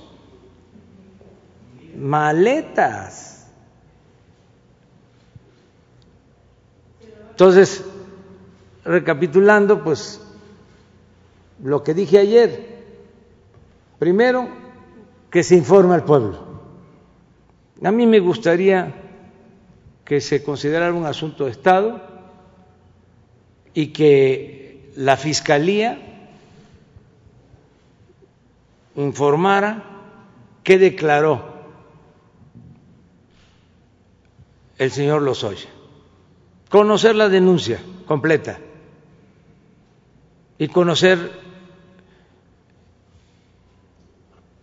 Speaker 1: maletas. Entonces, recapitulando, pues lo que dije ayer, primero, que se informe al pueblo. A mí me gustaría que se considerara un asunto de Estado y que la Fiscalía informara qué declaró. El señor Lozoya, conocer la denuncia completa. Y conocer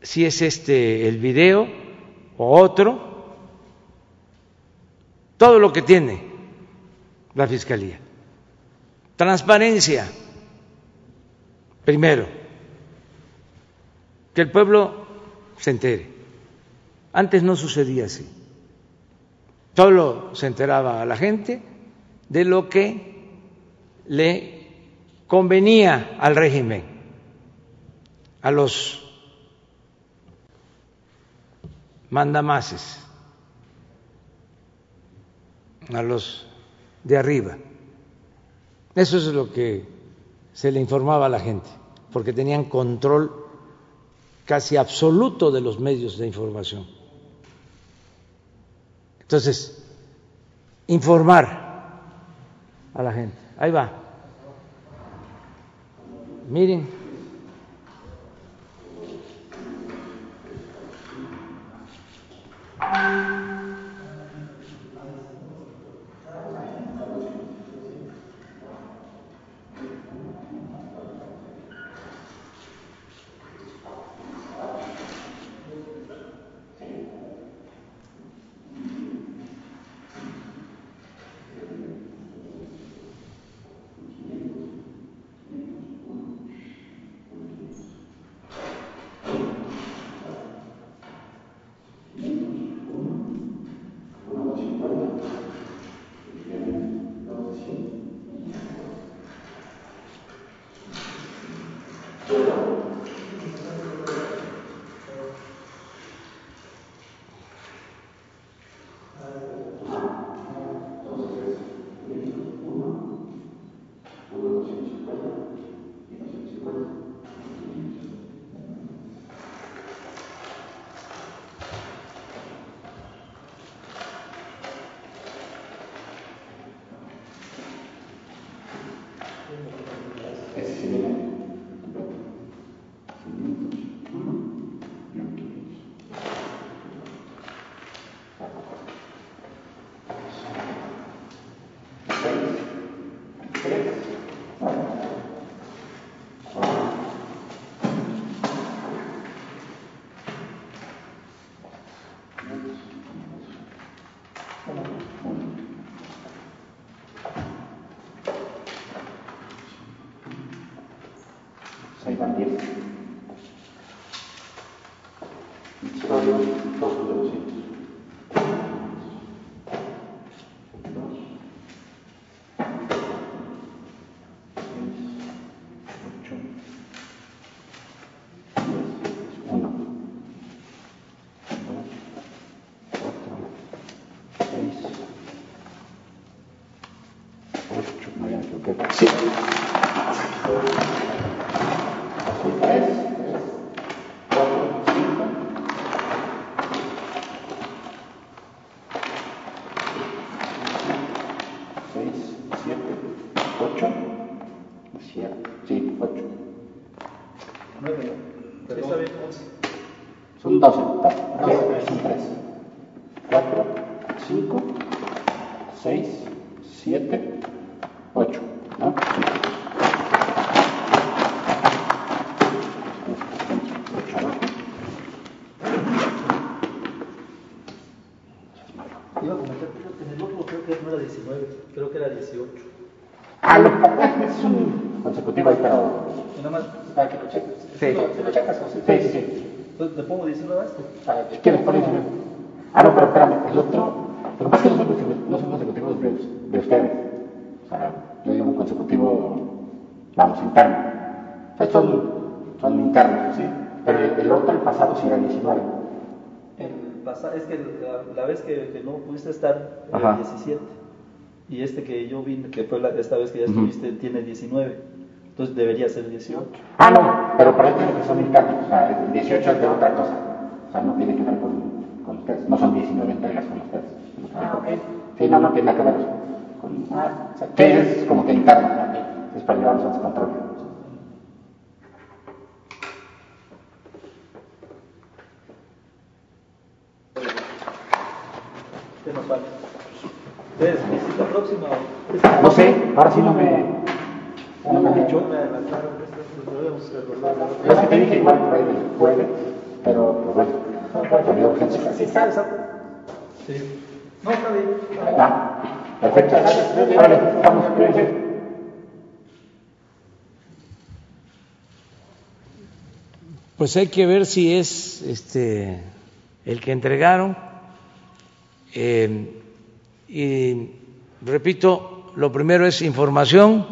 Speaker 1: si es este el video o otro, todo lo que tiene la Fiscalía. Transparencia, primero que el pueblo se entere. Antes no sucedía así. Solo se enteraba a la gente de lo que le convenía al régimen, a los mandamases, a los de arriba. Eso es lo que se le informaba a la gente, porque tenían control casi absoluto de los medios de información. Entonces, informar a la gente. Ahí va. Miren.
Speaker 6: A lo ah, es un consecutivo ahí para,
Speaker 7: para que lo cheques. Sí. ¿Lo, lo checas o sí? Sí, sí,
Speaker 6: sí.
Speaker 7: ¿Le pongo 19 a este? Ah,
Speaker 6: quieres, ponle 19. Ah, no, pero espérame, el otro. Lo que pasa es que no son, no son consecutivos de ustedes. O sea, yo digo un consecutivo, vamos, interno. O sea, son, internos, sí. Pero el, otro, el pasado, sí era 19.
Speaker 7: El pasado, es que la, vez que, que, no pudiste estar, era 17 y este que yo vi, que fue la, esta vez que ya estuviste, tiene 19. Entonces debería ser 18.
Speaker 6: Ah, no, pero para tiene que son internos. O sea, el 18 es de otra cosa. O sea, no tiene que ver con, con ustedes. No son 19 entregas con ustedes. Ah, ok. Sí, no, no tiene nada que ver con. Ah, o sea, es como que interno también. Es para llevarlos a control.
Speaker 7: ¿Qué nos falta? ¿Ustedes visita próxima?
Speaker 6: No sé, ahora sí no me, no me dicho. Es que te dije igual por ahí el jueves, pero pues bueno, había urgencia.
Speaker 7: Sí, está, Sí. No, está bien.
Speaker 6: Ah, perfecto. Órale, vamos, cuídense.
Speaker 1: Pues hay que ver si es este el que entregaron. Eh, y repito, lo primero es información,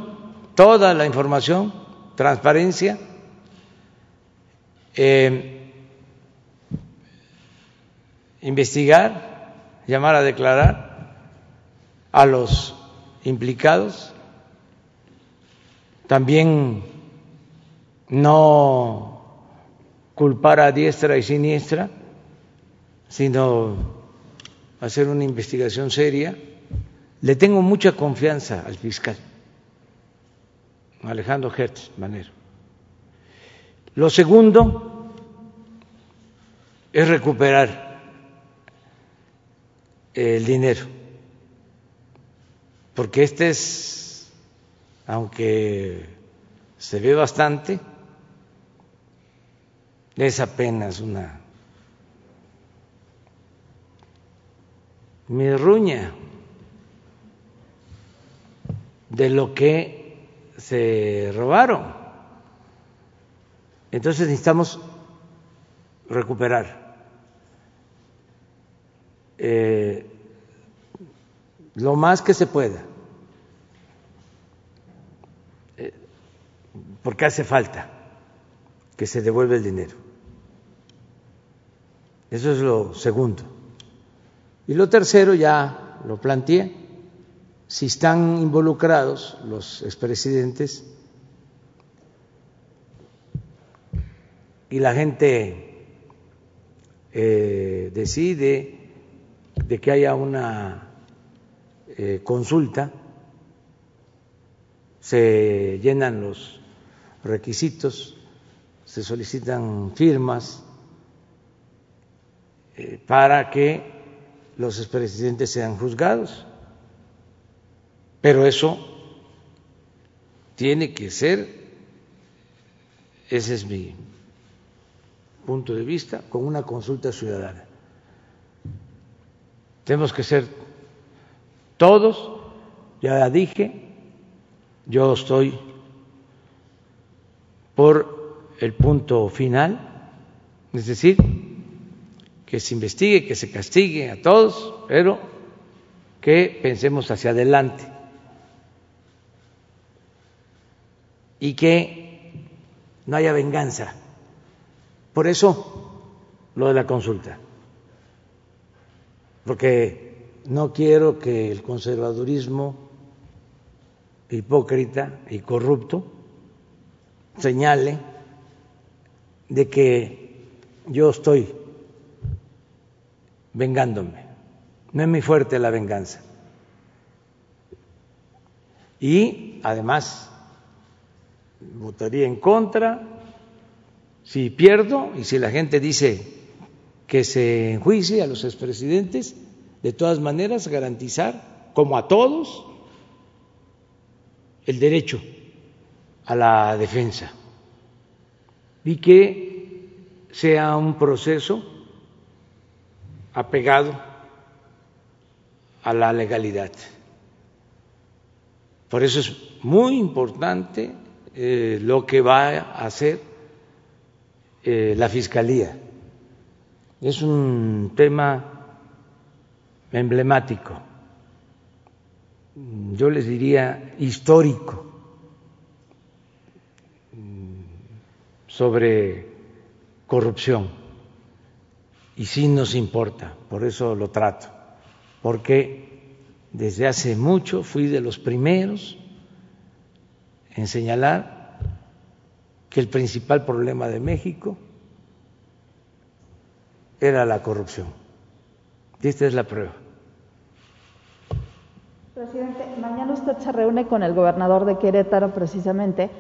Speaker 1: toda la información, transparencia. Eh, investigar, llamar a declarar a los implicados, también no culpar a diestra y siniestra, sino hacer una investigación seria. Le tengo mucha confianza al fiscal, Alejandro Hertz Manero. Lo segundo es recuperar el dinero, porque este es, aunque se ve bastante, es apenas una mi ruña de lo que se robaron. Entonces necesitamos recuperar eh, lo más que se pueda, eh, porque hace falta que se devuelva el dinero. Eso es lo segundo. Y lo tercero, ya lo planteé, si están involucrados los expresidentes y la gente eh, decide de que haya una eh, consulta, se llenan los requisitos, se solicitan firmas eh, para que los expresidentes sean juzgados. Pero eso tiene que ser, ese es mi punto de vista, con una consulta ciudadana. Tenemos que ser todos, ya dije, yo estoy por el punto final, es decir, que se investigue, que se castigue a todos, pero que pensemos hacia adelante y que no haya venganza. Por eso lo de la consulta, porque no quiero que el conservadurismo hipócrita y corrupto señale de que yo estoy vengándome. No es muy fuerte la venganza. Y además votaría en contra si pierdo y si la gente dice que se enjuicie a los expresidentes, de todas maneras garantizar, como a todos, el derecho a la defensa y que sea un proceso apegado a la legalidad. Por eso es muy importante eh, lo que va a hacer eh, la Fiscalía. Es un tema emblemático, yo les diría histórico, sobre corrupción. Y sí nos importa, por eso lo trato, porque desde hace mucho fui de los primeros en señalar que el principal problema de México era la corrupción. Y esta es la prueba.
Speaker 5: Presidente, mañana usted se reúne con el gobernador de Querétaro, precisamente,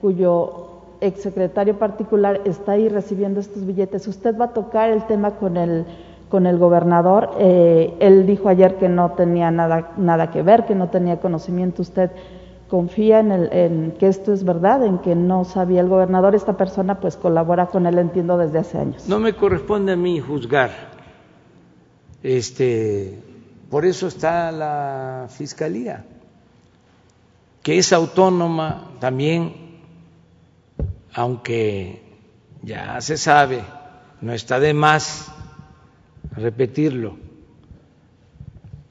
Speaker 5: cuyo exsecretario particular está ahí recibiendo estos billetes. ¿Usted va a tocar el tema con el, con el gobernador? Eh, él dijo ayer que no tenía nada, nada que ver, que no tenía conocimiento. ¿Usted confía en, el, en que esto es verdad, en que no sabía el gobernador? Esta persona pues colabora con él, entiendo, desde hace años.
Speaker 1: No me corresponde a mí juzgar. Este, por eso está la Fiscalía, que es autónoma también aunque ya se sabe, no está de más repetirlo.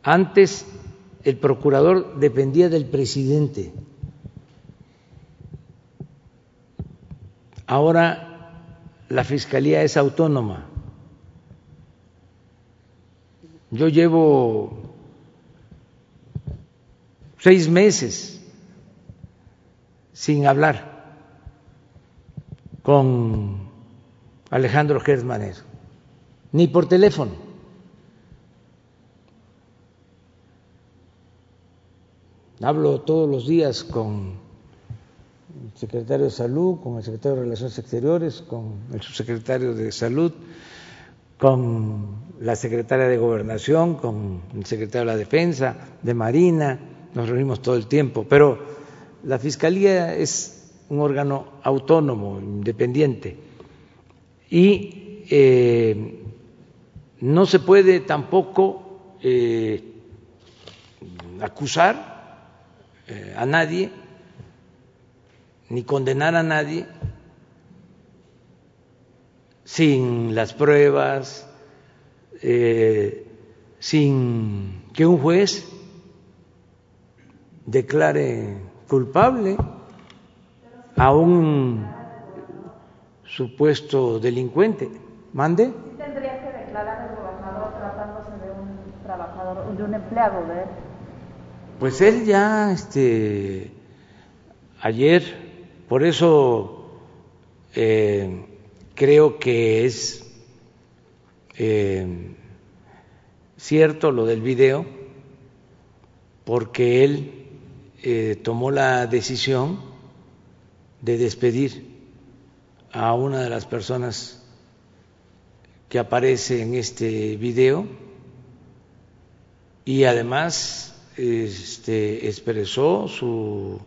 Speaker 1: Antes el procurador dependía del presidente. Ahora la fiscalía es autónoma. Yo llevo seis meses sin hablar con Alejandro Gersmanero, ni por teléfono. Hablo todos los días con el secretario de Salud, con el secretario de Relaciones Exteriores, con el subsecretario de Salud, con la secretaria de Gobernación, con el secretario de la Defensa, de Marina, nos reunimos todo el tiempo, pero la Fiscalía es un órgano autónomo, independiente, y eh, no se puede tampoco eh, acusar eh, a nadie ni condenar a nadie sin las pruebas, sin que un juez declare culpable a un supuesto delincuente. ¿Mande?
Speaker 5: tendría que declarar el gobernador tratándose de un trabajador, de un empleado de él.
Speaker 1: Pues él ya, este, ayer, por eso eh, creo que es eh, cierto lo del video, porque él eh, tomó la decisión de despedir a una de las personas que aparece en este video y además este, expresó su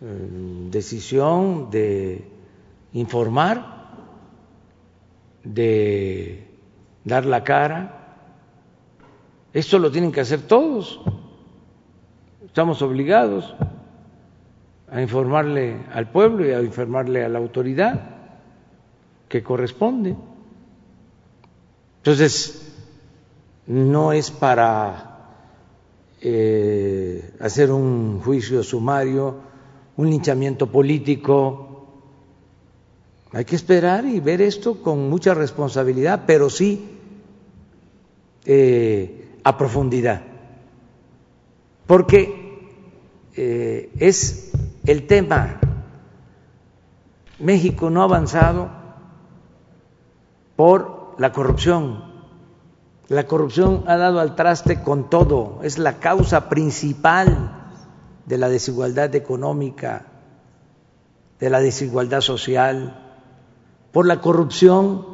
Speaker 1: eh, decisión de informar, de dar la cara. Esto lo tienen que hacer todos. Estamos obligados a informarle al pueblo y a informarle a la autoridad que corresponde. Entonces, no es para eh, hacer un juicio sumario, un linchamiento político. Hay que esperar y ver esto con mucha responsabilidad, pero sí eh, a profundidad, porque eh, es el tema. México no ha avanzado por la corrupción. La corrupción ha dado al traste con todo, es la causa principal de la desigualdad económica, de la desigualdad social. Por la corrupción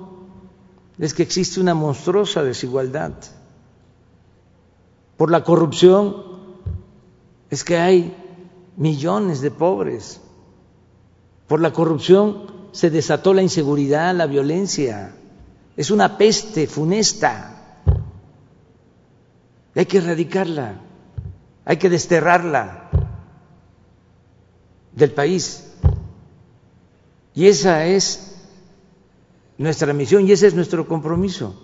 Speaker 1: es que existe una monstruosa desigualdad. Por la corrupción es que hay millones de pobres. Por la corrupción se desató la inseguridad, la violencia. Es una peste funesta. Hay que erradicarla, hay que desterrarla del país. Y esa es nuestra misión y ese es nuestro compromiso.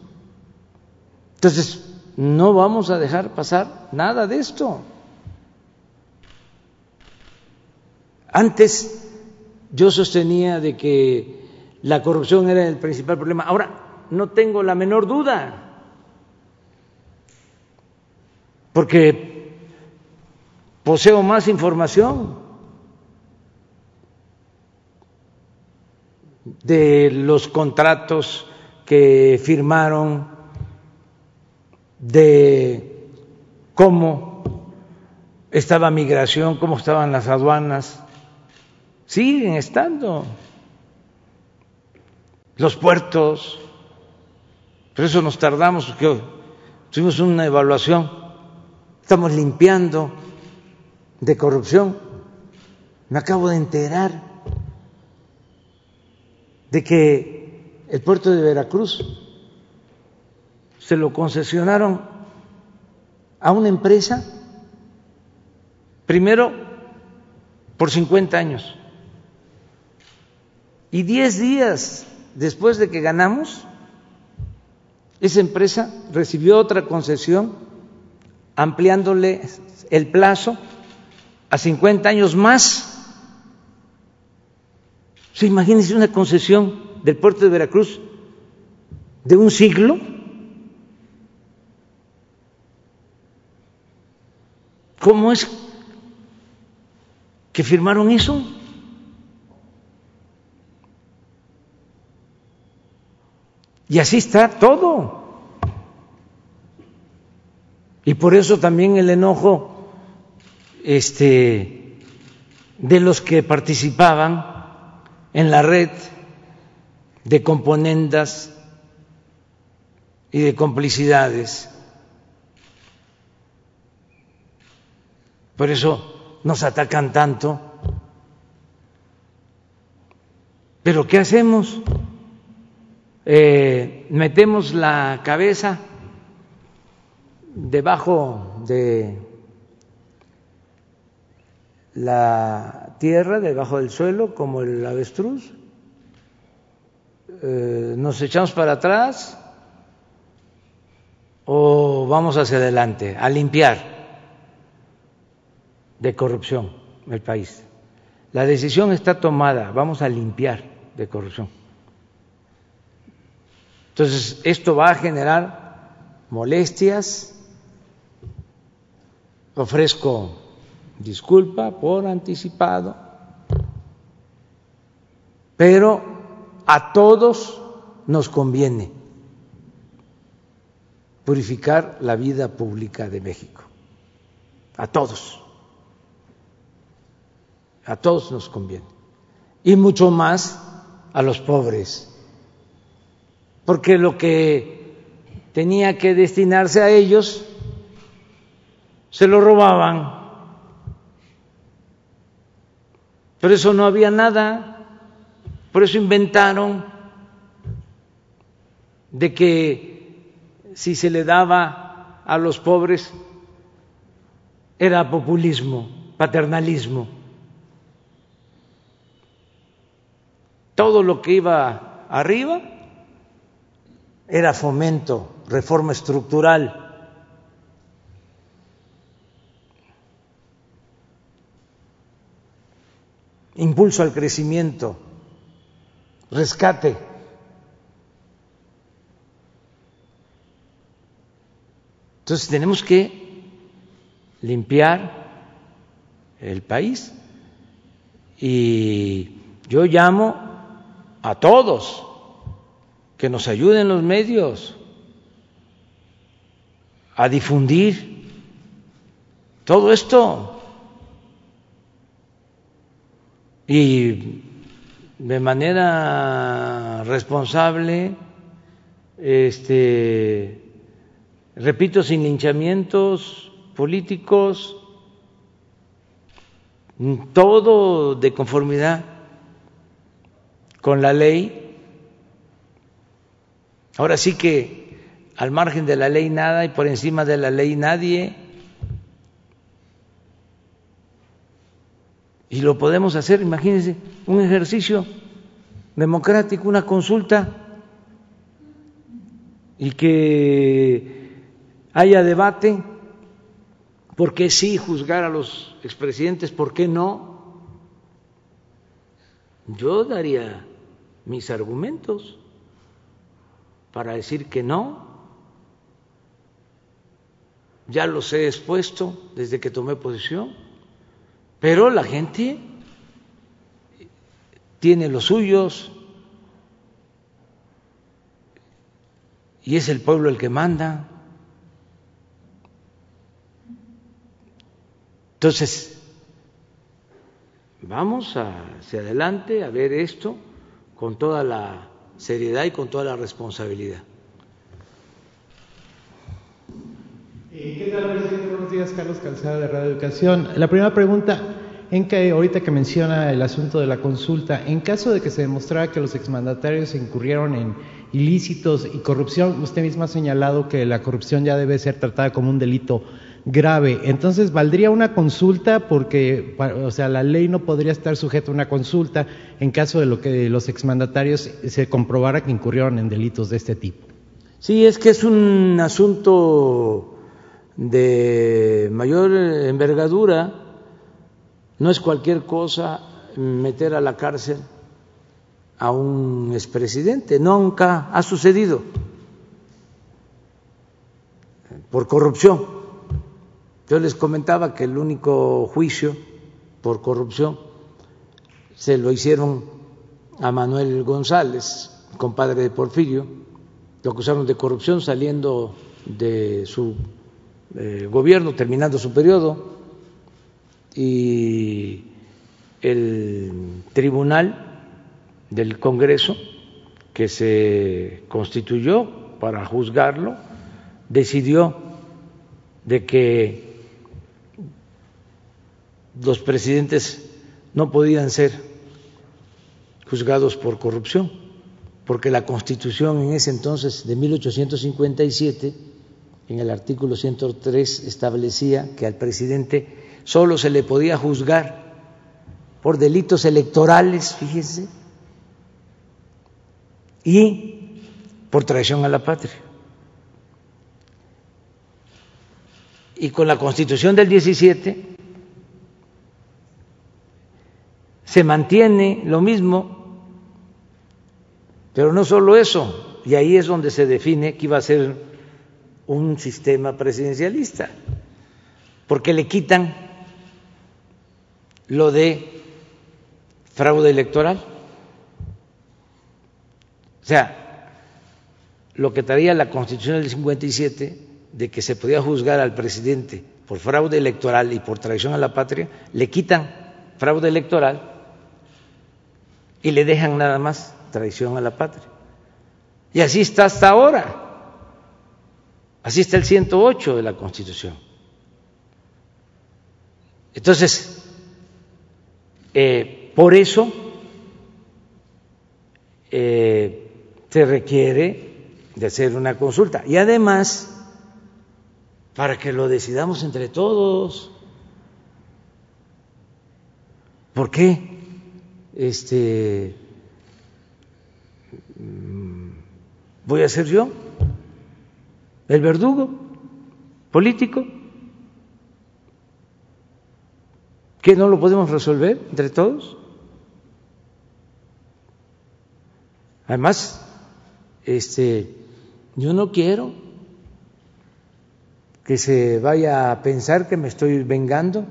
Speaker 1: Entonces, no vamos a dejar pasar nada de esto. Antes yo sostenía de que la corrupción era el principal problema. Ahora no tengo la menor duda. Porque poseo más información de los contratos que firmaron, de cómo estaba migración, cómo estaban las aduanas, siguen estando los puertos, por eso nos tardamos, porque tuvimos una evaluación, estamos limpiando de corrupción, me acabo de enterar de que el puerto de Veracruz se lo concesionaron a una empresa, primero por 50 años, y 10 días después de que ganamos, esa empresa recibió otra concesión ampliándole el plazo a 50 años más ¿Se imagínense una concesión del puerto de Veracruz de un siglo? ¿Cómo es que firmaron eso? Y así está todo. Y por eso también el enojo este, de los que participaban en la red de componendas y de complicidades. Por eso nos atacan tanto. Pero ¿qué hacemos? Eh, metemos la cabeza debajo de la tierra debajo del suelo como el avestruz, eh, nos echamos para atrás o vamos hacia adelante a limpiar de corrupción el país. La decisión está tomada, vamos a limpiar de corrupción. Entonces, esto va a generar molestias. Ofrezco disculpa por anticipado, pero a todos nos conviene purificar la vida pública de México, a todos, a todos nos conviene. y mucho más a los pobres, porque lo que tenía que destinarse a ellos se lo robaban. Por eso no había nada, por eso inventaron de que si se le daba a los pobres era populismo, paternalismo. Todo lo que iba arriba era fomento, reforma estructural. Impulso al crecimiento, rescate. Entonces tenemos que limpiar el país y yo llamo a todos que nos ayuden los medios a difundir todo esto y de manera responsable, este, repito, sin linchamientos políticos, todo de conformidad con la ley. Ahora sí que al margen de la ley nada y por encima de la ley nadie. Y lo podemos hacer, imagínense, un ejercicio democrático, una consulta y que haya debate, ¿por qué sí juzgar a los expresidentes? ¿Por qué no? Yo daría mis argumentos para decir que no. Ya los he expuesto desde que tomé posición. Pero la gente tiene los suyos y es el pueblo el que manda. Entonces, vamos hacia adelante a ver esto con toda la seriedad y con toda la responsabilidad.
Speaker 8: ¿Qué tal, presidente? Buenos días, Carlos Calzada de Radio Educación. La primera pregunta, en que ahorita que menciona el asunto de la consulta, en caso de que se demostrara que los exmandatarios incurrieron en ilícitos y corrupción, usted misma ha señalado que la corrupción ya debe ser tratada como un delito grave. Entonces, ¿valdría una consulta? Porque, o sea, la ley no podría estar sujeta a una consulta en caso de lo que los exmandatarios se comprobara que incurrieron en delitos de este tipo.
Speaker 1: Sí, es que es un asunto de mayor envergadura, no es cualquier cosa meter a la cárcel a un expresidente, nunca ha sucedido por corrupción. Yo les comentaba que el único juicio por corrupción se lo hicieron a Manuel González, compadre de Porfirio, lo acusaron de corrupción saliendo de su eh, gobierno terminando su periodo y el tribunal del Congreso que se constituyó para juzgarlo decidió de que los presidentes no podían ser juzgados por corrupción, porque la Constitución en ese entonces de 1857 en el artículo 103 establecía que al presidente solo se le podía juzgar por delitos electorales, fíjense, y por traición a la patria. Y con la constitución del 17 se mantiene lo mismo, pero no solo eso, y ahí es donde se define que iba a ser un sistema presidencialista, porque le quitan lo de fraude electoral. O sea, lo que traía la Constitución del 57 de que se podía juzgar al presidente por fraude electoral y por traición a la patria, le quitan fraude electoral y le dejan nada más traición a la patria. Y así está hasta ahora. Así está el 108 de la Constitución. Entonces, eh, por eso eh, se requiere de hacer una consulta. Y además, para que lo decidamos entre todos. ¿Por qué? Este mm, voy a ser yo el verdugo político que no lo podemos resolver entre todos. Además, este yo no quiero que se vaya a pensar que me estoy vengando,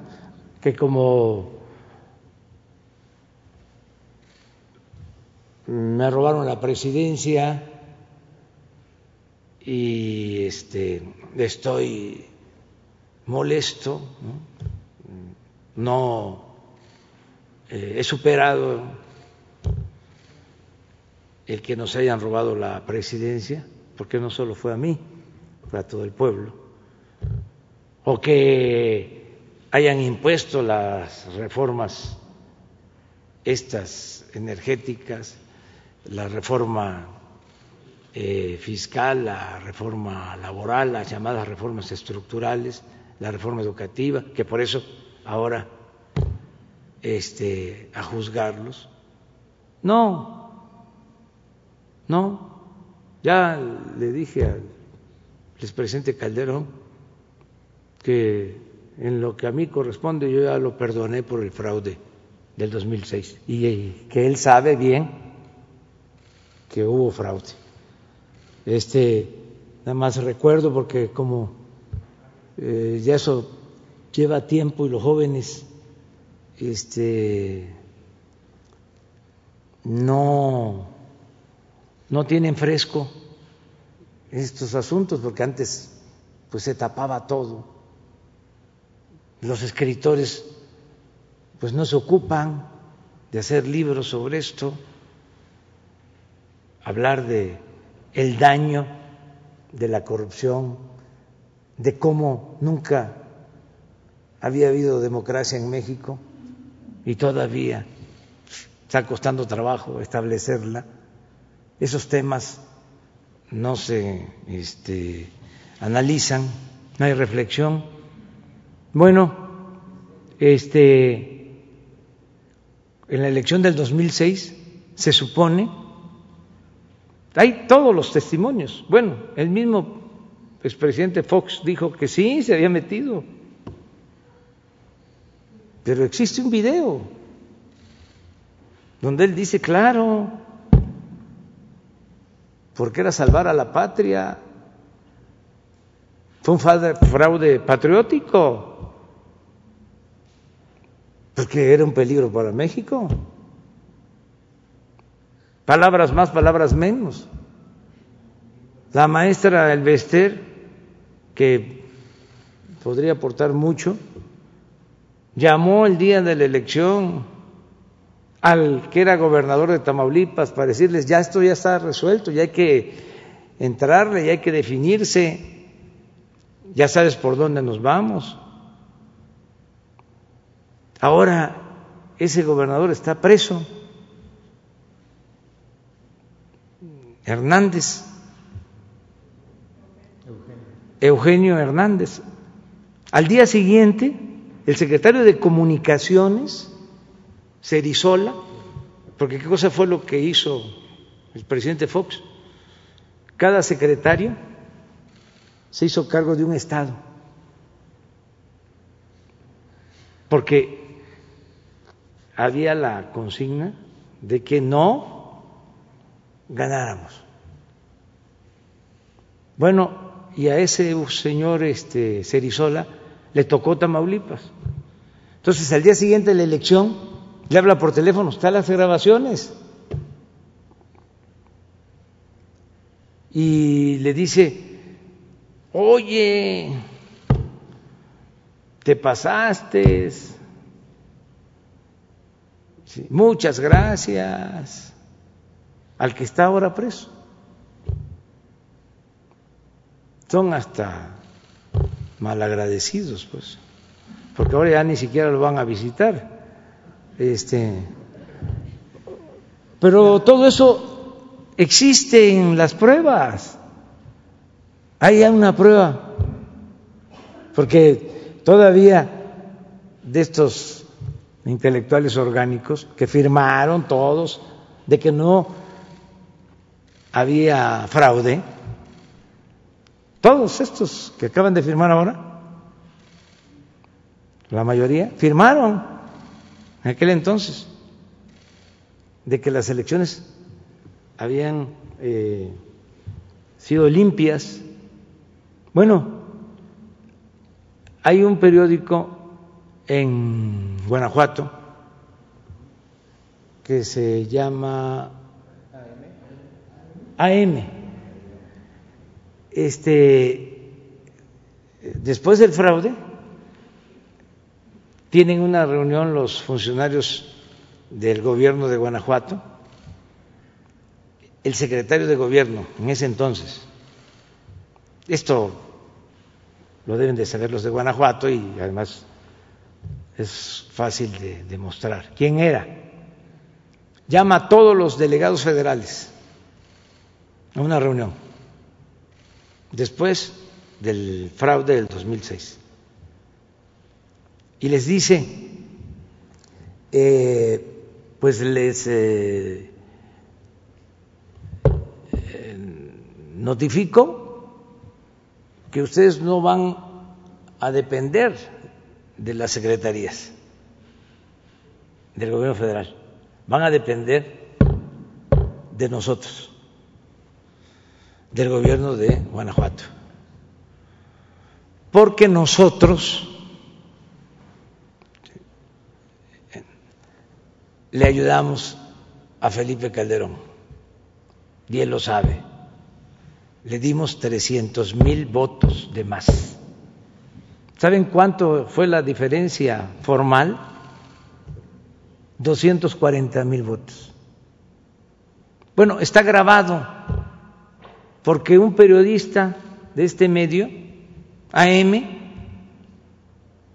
Speaker 1: que como me robaron la presidencia y este estoy molesto, no, eh, he superado el que nos hayan robado la presidencia, porque no solo fue a mí, fue a todo el pueblo. O que hayan impuesto las reformas estas energéticas, la reforma eh, fiscal, la reforma laboral, las llamadas reformas estructurales, la reforma educativa, que por eso ahora este, a juzgarlos. No, no, ya le dije al expresidente Calderón que en lo que a mí corresponde yo ya lo perdoné por el fraude del 2006 y que él sabe bien que hubo fraude. Este, nada más recuerdo porque como eh, ya eso lleva tiempo y los jóvenes este, no, no tienen fresco estos asuntos porque antes pues se tapaba todo. Los escritores pues no se ocupan de hacer libros sobre esto, hablar de el daño de la corrupción, de cómo nunca había habido democracia en México y todavía está costando trabajo establecerla. Esos temas no se este, analizan, no hay reflexión bueno, este, en la elección del 2006 se supone, hay todos los testimonios. Bueno, el mismo expresidente Fox dijo que sí, se había metido. Pero existe un video donde él dice, claro, porque era salvar a la patria. Fue un fraude patriótico porque era un peligro para México. Palabras más, palabras menos. La maestra Elvester, que podría aportar mucho, llamó el día de la elección al que era gobernador de Tamaulipas para decirles, ya esto ya está resuelto, ya hay que entrarle, ya hay que definirse, ya sabes por dónde nos vamos. Ahora ese gobernador está preso. Hernández. Eugenio Hernández. Al día siguiente, el secretario de Comunicaciones, Cerizola, porque qué cosa fue lo que hizo el presidente Fox, cada secretario se hizo cargo de un estado, porque había la consigna de que no ganáramos. Bueno, y a ese señor este Cerizola le tocó Tamaulipas. Entonces, al día siguiente de la elección, le habla por teléfono, están las grabaciones. Y le dice, oye, te pasaste, muchas gracias al que está ahora preso. Son hasta malagradecidos, pues, porque ahora ya ni siquiera lo van a visitar. Este, pero todo eso existe en las pruebas. Hay una prueba, porque todavía de estos intelectuales orgánicos que firmaron todos de que no había fraude, todos estos que acaban de firmar ahora, la mayoría, firmaron en aquel entonces de que las elecciones habían eh, sido limpias. Bueno, hay un periódico en Guanajuato que se llama AM. Este, después del fraude, tienen una reunión los funcionarios del gobierno de Guanajuato, el secretario de gobierno en ese entonces. Esto lo deben de saber los de Guanajuato y además es fácil de demostrar. ¿Quién era? Llama a todos los delegados federales a una reunión. Después del fraude del 2006 y les dice, eh, pues les eh, eh, notifico que ustedes no van a depender de las secretarías del gobierno federal, van a depender de nosotros, del gobierno de Guanajuato, porque nosotros le ayudamos a Felipe Calderón, y él lo sabe. Le dimos 300 mil votos de más. ¿Saben cuánto fue la diferencia formal? 240 mil votos. Bueno, está grabado porque un periodista de este medio, AM,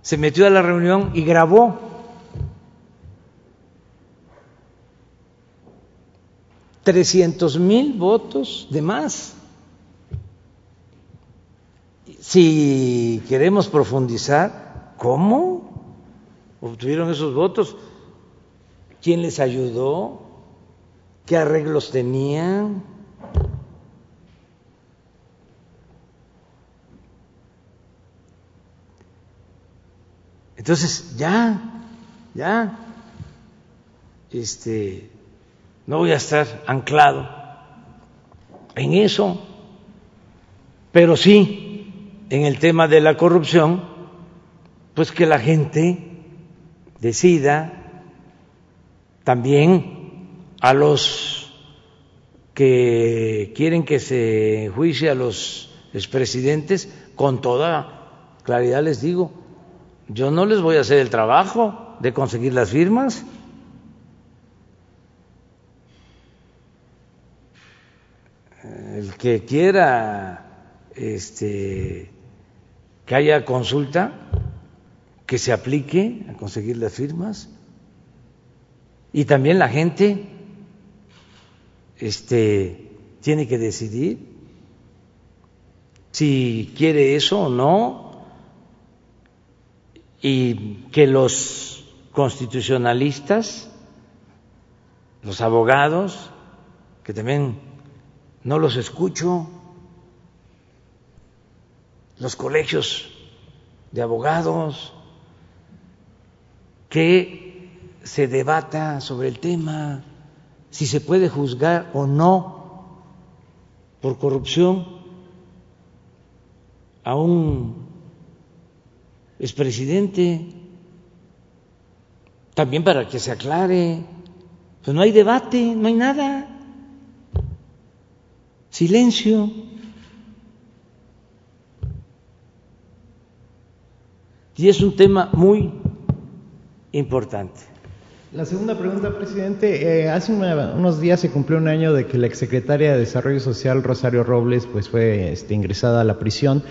Speaker 1: se metió a la reunión y grabó trescientos mil votos de más. Si queremos profundizar, ¿cómo obtuvieron esos votos? ¿Quién les ayudó? ¿Qué arreglos tenían? Entonces, ya, ya, este, no voy a estar anclado en eso, pero sí en el tema de la corrupción, pues que la gente decida también a los que quieren que se juicie a los expresidentes, con toda claridad les digo, yo no les voy a hacer el trabajo de conseguir las firmas, el que quiera este, que haya consulta, que se aplique a conseguir las firmas. Y también la gente este, tiene que decidir si quiere eso o no y que los constitucionalistas, los abogados, que también no los escucho. Los colegios de abogados, que se debata sobre el tema, si se puede juzgar o no por corrupción a un expresidente, también para que se aclare, pues no hay debate, no hay nada silencio. Y es un tema muy importante.
Speaker 8: La segunda pregunta, presidente. Eh, hace unos días se cumplió un año de que la exsecretaria de Desarrollo Social, Rosario Robles, pues fue este, ingresada a la prisión.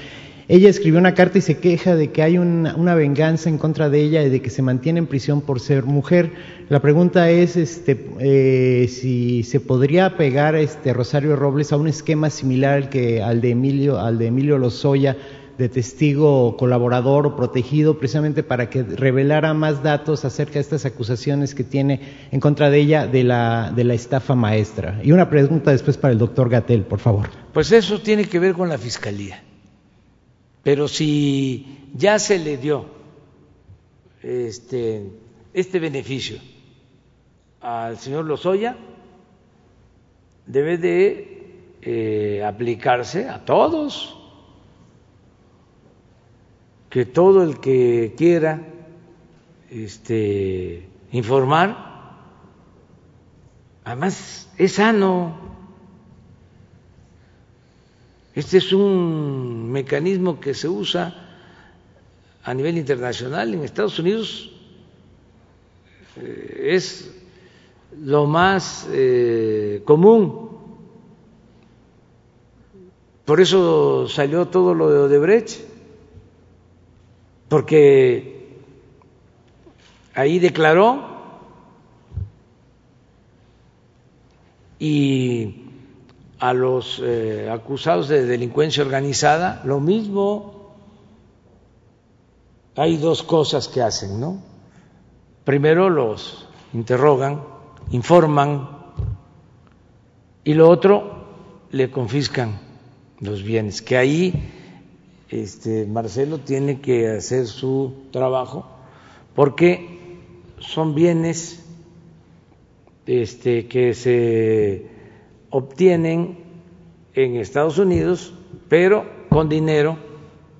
Speaker 8: Ella escribió una carta y se queja de que hay una, venganza en contra de ella y de que se mantiene en prisión por ser mujer. La pregunta es este, eh, si se podría pegar este Rosario Robles a un esquema similar al, que, al, de Emilio, al de Emilio Lozoya de testigo colaborador o protegido precisamente para que revelara más datos acerca de estas acusaciones que tiene en contra de ella de la, de la estafa maestra. Y una pregunta después para el doctor Gatel, por favor.
Speaker 1: Pues eso tiene que ver con la fiscalía. Pero si ya se le dio este, este beneficio al señor Lozoya, debe de eh, aplicarse a todos que todo el que quiera este, informar, además es sano. Este es un mecanismo que se usa a nivel internacional. En Estados Unidos eh, es lo más eh, común. Por eso salió todo lo de Odebrecht porque ahí declaró y a los eh, acusados de delincuencia organizada lo mismo. Hay dos cosas que hacen, ¿no? Primero los interrogan, informan y lo otro le confiscan los bienes, que ahí este, Marcelo tiene que hacer su trabajo porque son bienes este, que se obtienen en Estados Unidos, pero con dinero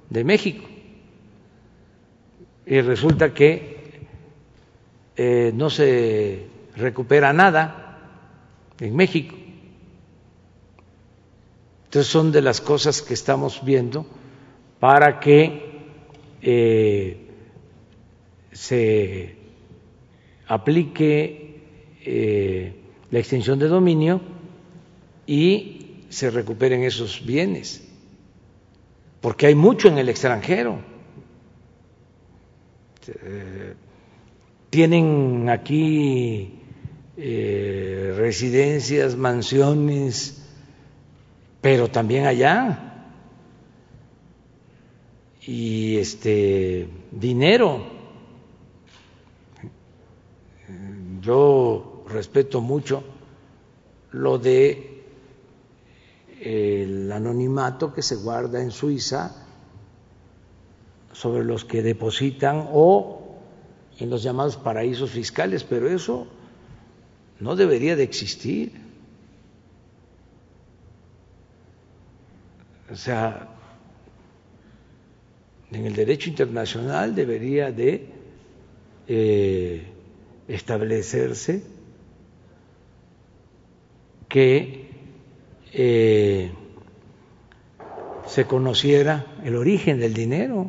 Speaker 1: de México. Y resulta que eh, no se recupera nada en México. Entonces son de las cosas que estamos viendo para que eh, se aplique eh, la extensión de dominio y se recuperen esos bienes, porque hay mucho en el extranjero. Eh, tienen aquí residencias, mansiones, pero también allá y este dinero. Yo respeto mucho lo de el anonimato que se guarda en Suiza sobre los que depositan o en los llamados paraísos fiscales, pero eso no debería de existir. O sea, en el derecho internacional debería de eh, establecerse que eh, se conociera el origen del dinero.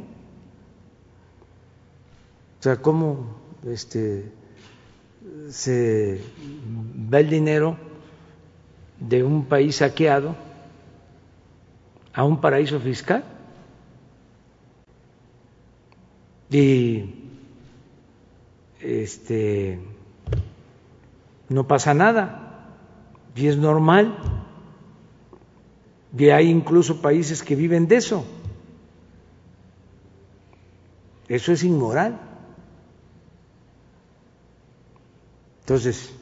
Speaker 1: O sea, cómo este, se va el dinero de un país saqueado a un paraíso fiscal. y este no pasa nada y es normal y hay incluso países que viven de eso. Eso es inmoral. Entonces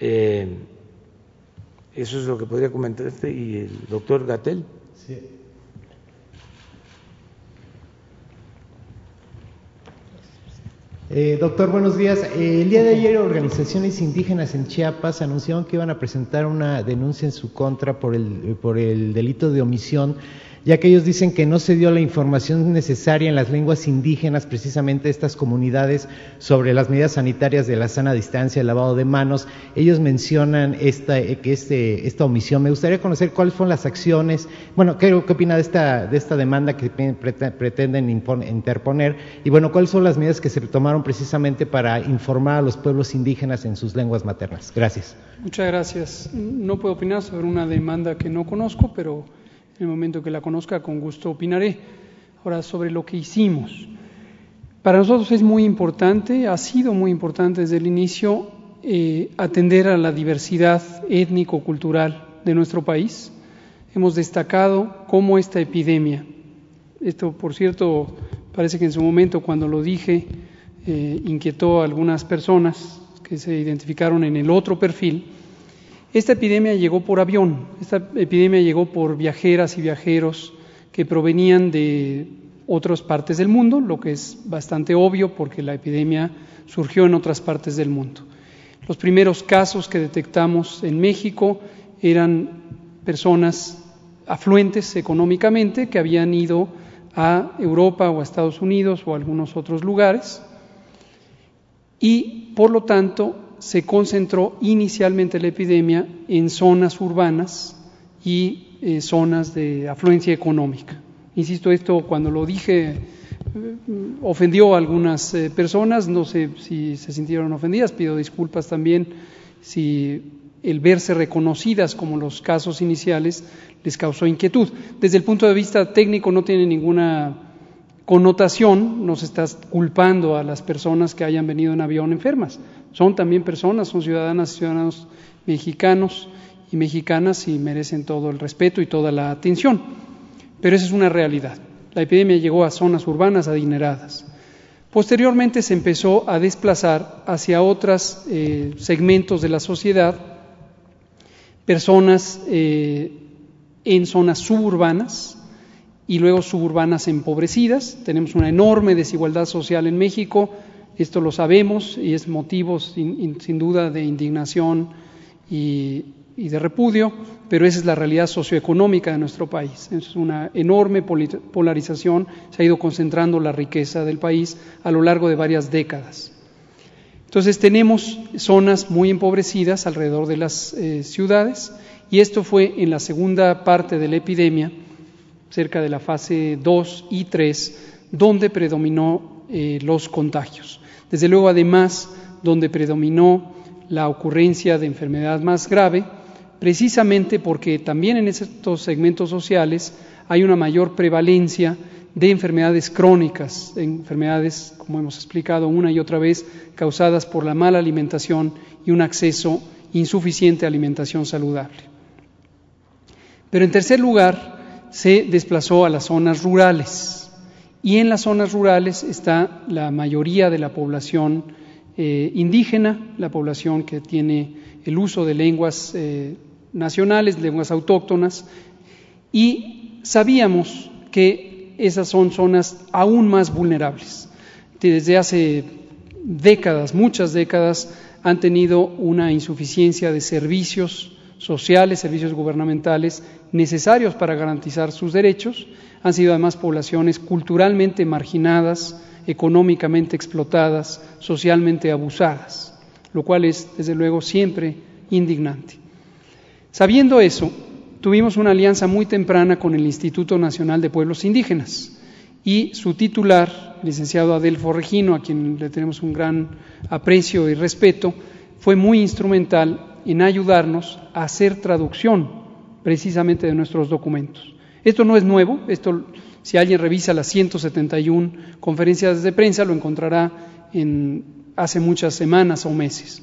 Speaker 1: eh, eso es lo que podría comentarte y el doctor Gatel. Sí.
Speaker 8: Eh, doctor, buenos días. Eh, el día de ayer organizaciones indígenas en Chiapas anunciaron que iban a presentar una denuncia en su contra por el, por el delito de omisión, ya que ellos dicen que no se dio la información necesaria en las lenguas indígenas, precisamente estas comunidades, sobre las medidas sanitarias de la sana distancia, el lavado de manos. Ellos mencionan esta, eh, que este, esta omisión. Me gustaría conocer cuáles fueron las acciones, bueno, ¿qué, qué opina de esta, de esta demanda que pretenden interponer? Y bueno, ¿cuáles son las medidas que se tomaron precisamente para informar a los pueblos indígenas en sus lenguas maternas? Gracias.
Speaker 3: Muchas gracias. No puedo opinar sobre una demanda que no conozco, pero en el momento que la conozca, con gusto opinaré. Ahora, sobre lo que hicimos. Para nosotros es muy importante, ha sido muy importante desde el inicio, eh, atender a la diversidad étnico-cultural de nuestro país. Hemos destacado cómo esta epidemia, esto por cierto, parece que en su momento cuando lo dije, eh, inquietó a algunas personas que se identificaron en el otro perfil, esta epidemia llegó por avión, esta epidemia llegó por viajeras y viajeros que provenían de otras partes del mundo, lo que es bastante obvio porque la epidemia surgió en otras partes del mundo. Los primeros casos que detectamos en México eran personas afluentes económicamente que habían ido a Europa o a Estados Unidos o a algunos otros lugares y por lo tanto se concentró inicialmente la epidemia en zonas urbanas y eh, zonas de afluencia económica. Insisto, esto cuando lo dije eh, ofendió a algunas eh, personas, no sé si se sintieron ofendidas, pido disculpas también si el verse reconocidas como los casos iniciales les causó inquietud. Desde el punto de vista técnico no tiene ninguna connotación, no se está culpando a las personas que hayan venido en avión enfermas. Son también personas, son ciudadanas y ciudadanos mexicanos y mexicanas y merecen todo el respeto y toda la atención. Pero esa es una realidad. La epidemia llegó a zonas urbanas adineradas. Posteriormente se empezó a desplazar hacia otros eh, segmentos de la sociedad, personas eh, en zonas suburbanas y luego suburbanas empobrecidas. Tenemos una enorme desigualdad social en México esto lo sabemos y es motivo sin, duda de indignación y, de repudio, pero esa es la realidad socioeconómica de nuestro país. Es una enorme polarización, se ha ido concentrando la riqueza del país a lo largo de varias décadas. Entonces tenemos zonas muy empobrecidas alrededor de las eh, ciudades y esto fue en la segunda parte de la epidemia, cerca de la fase 2 y 3, donde predominó eh, los contagios. Desde luego, además, donde predominó la ocurrencia de enfermedad más grave, precisamente porque también en estos segmentos sociales hay una mayor prevalencia de enfermedades crónicas, enfermedades, como hemos explicado una y otra vez, causadas por la mala alimentación y un acceso insuficiente a alimentación saludable. Pero en tercer lugar, se desplazó a las zonas rurales y en las zonas rurales está la mayoría de la población eh, indígena, la población que tiene el uso de lenguas eh, nacionales, lenguas autóctonas, y sabíamos que esas son zonas aún más vulnerables. Desde hace décadas, muchas décadas, han tenido una insuficiencia de servicios sociales, servicios gubernamentales necesarios para garantizar sus derechos han sido además poblaciones culturalmente marginadas, económicamente explotadas, socialmente abusadas, lo cual es, desde luego, siempre indignante. Sabiendo eso, tuvimos una alianza muy temprana con el Instituto Nacional de Pueblos Indígenas y su titular, licenciado Adelfo Regino, a quien le tenemos un gran aprecio y respeto, fue muy instrumental en ayudarnos a hacer traducción precisamente de nuestros documentos. Esto no es nuevo, esto si alguien revisa las 171 conferencias de prensa lo encontrará en hace muchas semanas o meses.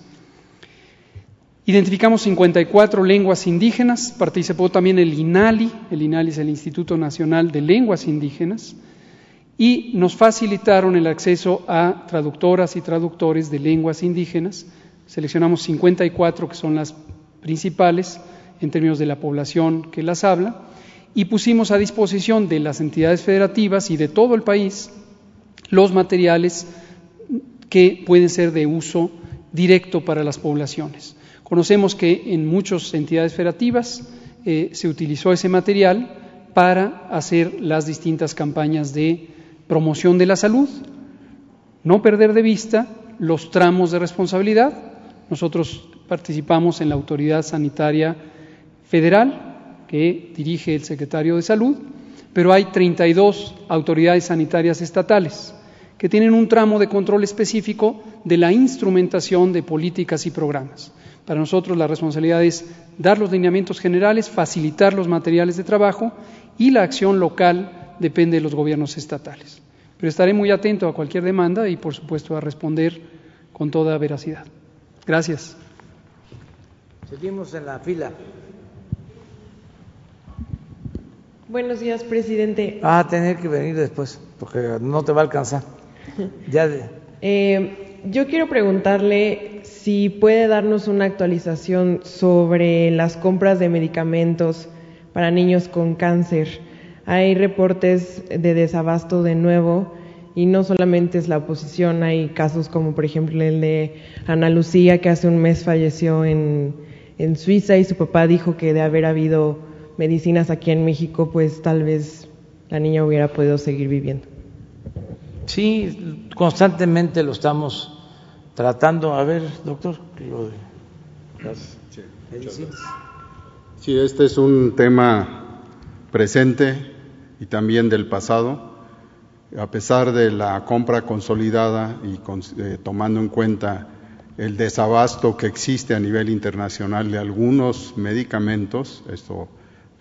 Speaker 3: Identificamos 54 lenguas indígenas, participó también el INALI, el INALI es el Instituto Nacional de Lenguas Indígenas, y nos facilitaron el acceso a traductoras y traductores de lenguas indígenas. Seleccionamos 54 que son las principales en términos de la población que las habla y pusimos a disposición de las entidades federativas y de todo el país los materiales que pueden ser de uso directo para las poblaciones. Conocemos que en muchas entidades federativas eh, se utilizó ese material para hacer las distintas campañas de promoción de la salud. No perder de vista los tramos de responsabilidad. Nosotros participamos en la Autoridad Sanitaria Federal, que dirige el secretario de Salud, pero hay 32 autoridades sanitarias estatales que tienen un tramo de control específico de la instrumentación de políticas y programas. Para nosotros la responsabilidad es dar los lineamientos generales, facilitar los materiales de trabajo y la acción local depende de los gobiernos estatales. Pero estaré muy atento a cualquier demanda y, por supuesto, a responder con toda veracidad. Gracias.
Speaker 1: Seguimos en la fila.
Speaker 9: Buenos días, presidente.
Speaker 1: Va a tener que venir después, porque no te va a alcanzar. Ya
Speaker 9: eh, yo quiero preguntarle si puede darnos una actualización sobre las compras de medicamentos para niños con cáncer. Hay reportes de desabasto de nuevo y no solamente es la oposición, hay casos como por ejemplo el de Ana Lucía que hace un mes falleció en, en Suiza y su papá dijo que de haber habido medicinas aquí en México pues tal vez la niña hubiera podido seguir viviendo.
Speaker 1: Sí, constantemente lo estamos tratando. A ver, doctor, lo de
Speaker 2: Sí, este es un tema presente y también del pasado. A pesar de la compra consolidada y eh, tomando en cuenta el desabasto que existe a nivel internacional de algunos medicamentos, esto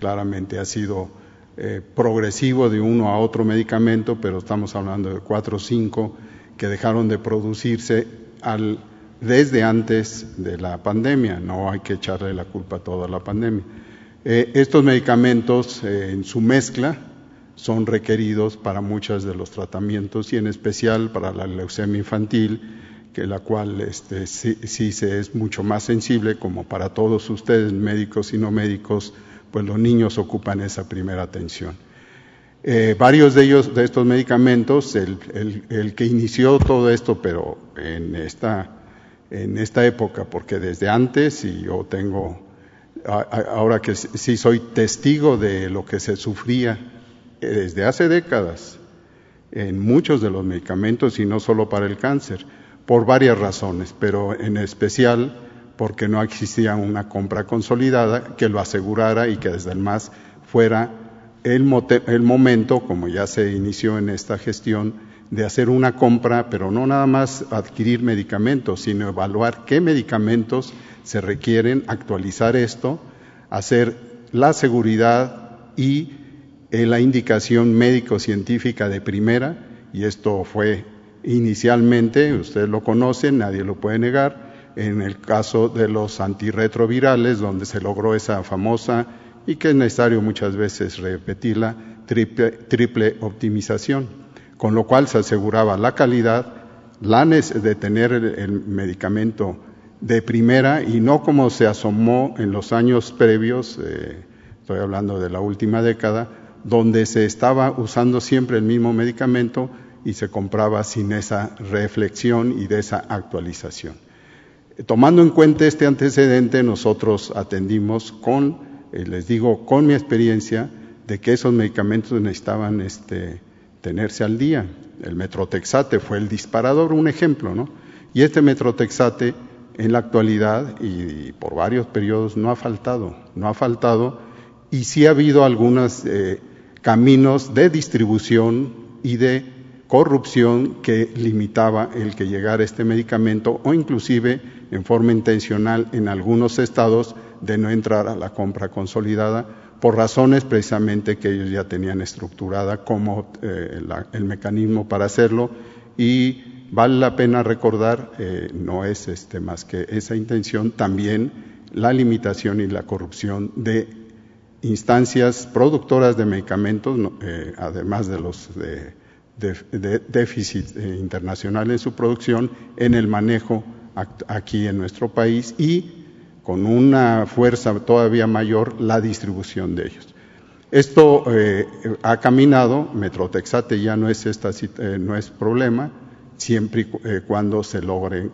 Speaker 2: claramente ha sido eh, progresivo de uno a otro medicamento, pero estamos hablando de cuatro o cinco que dejaron de producirse al, desde antes de la pandemia. No hay que echarle la culpa a toda la pandemia. Eh, estos medicamentos en su mezcla son requeridos para muchos de los tratamientos y en especial para la leucemia infantil, que la cual este, sí, se es mucho más sensible, como para todos ustedes, médicos y no médicos, pues los niños ocupan esa primera atención. Eh, varios de ellos, de estos medicamentos, el, que inició todo esto, pero en esta, en esta época, porque desde antes, y yo tengo, ahora que sí soy testigo de lo que se sufría desde hace décadas en muchos de los medicamentos y no solo para el cáncer, por varias razones, pero en especial porque no existía una compra consolidada que lo asegurara y que desde el MAS fuera el, el, momento, como ya se inició en esta gestión, de hacer una compra, pero no nada más adquirir medicamentos, sino evaluar qué medicamentos se requieren, actualizar esto, hacer la seguridad y la indicación médico-científica de primera, y esto fue inicialmente, ustedes lo conocen, nadie lo puede negar, en el caso de los antirretrovirales, donde se logró esa famosa y que es necesario muchas veces repetirla, triple, triple optimización, con lo cual se aseguraba la calidad, la de tener el, medicamento de primera y no como se asomó en los años previos, eh, estoy hablando de la última década, donde se estaba usando siempre el mismo medicamento y se compraba sin esa reflexión y de esa actualización. Tomando en cuenta este antecedente, nosotros atendimos con, eh, les digo, con mi experiencia, de que esos medicamentos necesitaban este, tenerse al día. El metrotexate fue el disparador, un ejemplo, ¿no? Y este metrotexate en la actualidad y, por varios periodos no ha faltado, no ha faltado y sí ha habido algunos eh, caminos de distribución y de corrupción que limitaba el que llegara este medicamento o inclusive en forma intencional en algunos estados de no entrar a la compra consolidada por razones precisamente que ellos ya tenían estructurada como eh, el mecanismo para hacerlo. Y vale la pena recordar, eh, no es este, más que esa intención, también la limitación y la corrupción de instancias productoras de medicamentos, eh, además de los de, de déficit internacional en su producción, en el manejo aquí en nuestro país y con una fuerza todavía mayor la distribución de ellos. Esto eh, ha caminado, Metrotexate ya no es, esta, eh, no es problema, siempre y eh, cuando se logre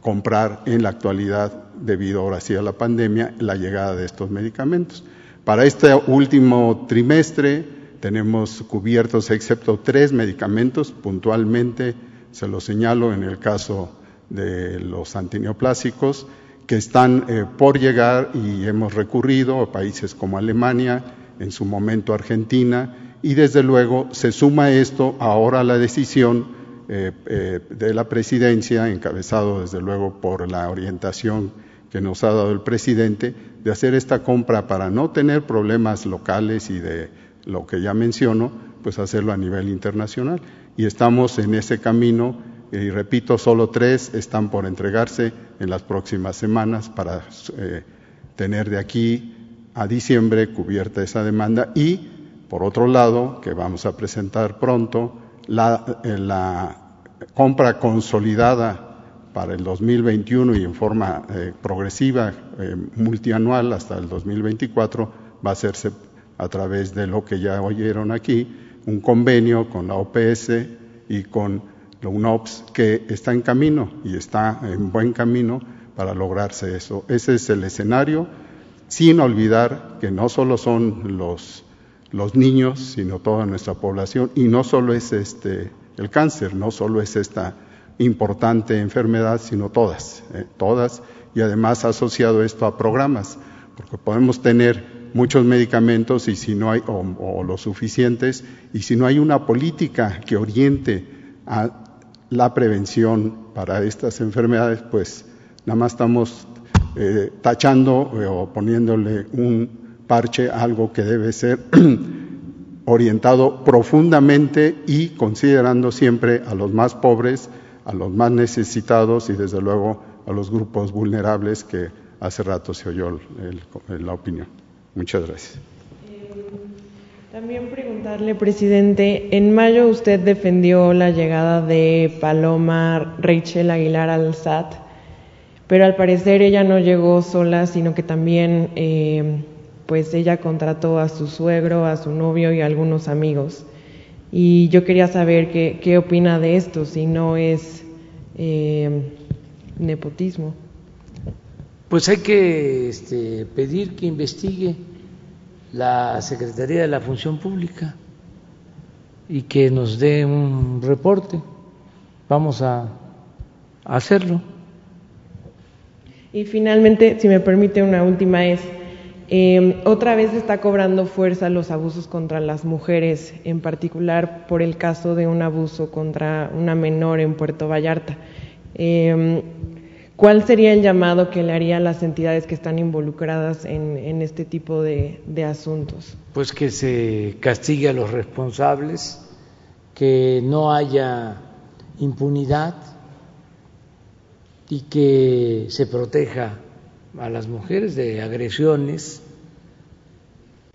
Speaker 2: comprar en la actualidad, debido ahora sí a la pandemia, la llegada de estos medicamentos. Para este último trimestre tenemos cubiertos, excepto tres medicamentos, puntualmente se lo señalo en el caso de los antineoplásicos, que están eh, por llegar y hemos recurrido a países como Alemania, en su momento Argentina, y desde luego se suma esto ahora a la decisión eh, eh, de la presidencia, encabezado desde luego por la orientación que nos ha dado el presidente, de hacer esta compra para no tener problemas locales y de lo que ya menciono, pues hacerlo a nivel internacional. Y estamos en ese camino y repito, solo tres están por entregarse en las próximas semanas para eh, tener de aquí a diciembre cubierta esa demanda y, por otro lado, que vamos a presentar pronto, la, eh, la compra consolidada para el 2021 y en forma eh, progresiva, multianual hasta el 2024, va a hacerse a través de lo que ya oyeron aquí, un convenio con la OPS y con la UNOPS, que está en camino y está en buen camino para lograrse eso. Ese es el escenario, sin olvidar que no solo son los, los niños, sino toda nuestra población, y no solo es este, el cáncer, no solo es esta importante enfermedad, sino todas, eh, todas, y además asociado esto a programas, porque podemos tener muchos medicamentos y si no hay, o, los suficientes, y si no hay una política que oriente a la prevención para estas enfermedades, pues nada más estamos eh, tachando eh, o poniéndole un parche algo que debe ser orientado profundamente y considerando siempre a los más pobres, a los más necesitados y desde luego a los grupos vulnerables que hace rato se oyó la opinión. Muchas gracias.
Speaker 9: También preguntarle, presidente, en mayo usted defendió la llegada de Paloma Rachel Aguilar al SAT, pero al parecer ella no llegó sola, sino que también eh, pues ella contrató a su suegro, a su novio y a algunos amigos. Y yo quería saber qué, qué opina de esto, si no es eh, nepotismo.
Speaker 1: Pues hay que este, pedir que investigue la Secretaría de la Función Pública y que nos dé un reporte. Vamos a hacerlo.
Speaker 9: Y finalmente, si me permite una última es, eh, otra vez está cobrando fuerza los abusos contra las mujeres, en particular por el caso de un abuso contra una menor en Puerto Vallarta. Eh, ¿Cuál sería el llamado que le haría a las entidades que están involucradas en, este tipo de, asuntos?
Speaker 1: Pues que se castigue a los responsables, que no haya impunidad y que se proteja a las mujeres de agresiones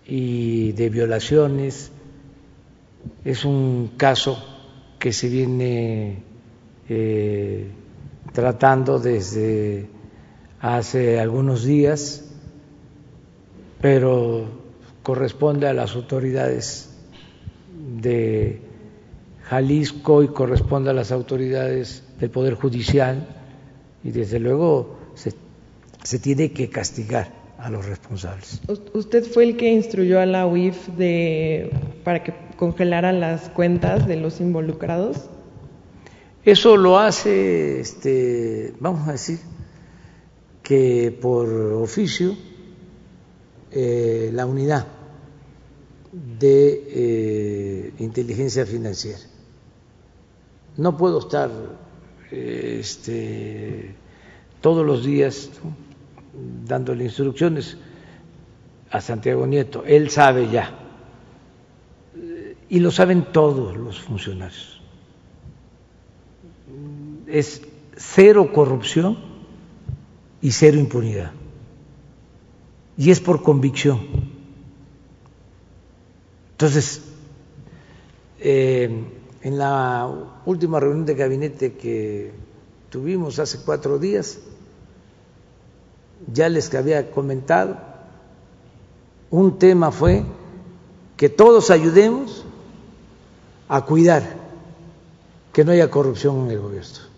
Speaker 1: y de violaciones. Es un caso que se viene eh, tratando desde hace algunos días, pero corresponde a las autoridades de Jalisco y corresponde a las autoridades del Poder Judicial y desde luego se, se tiene que castigar a los responsables.
Speaker 9: ¿Usted fue el que instruyó a la UIF de, para que congelara las cuentas de los involucrados?
Speaker 1: Eso lo hace, este, vamos a decir, que por oficio eh, la unidad de eh, inteligencia financiera. No puedo estar este, todos los días dándole instrucciones a Santiago Nieto. Él sabe ya. Y lo saben todos los funcionarios es cero corrupción y cero impunidad. Y es por convicción. Entonces, eh, en la última reunión de gabinete que tuvimos hace cuatro días, ya les había comentado, un tema fue que todos ayudemos a cuidar que no haya corrupción en el gobierno.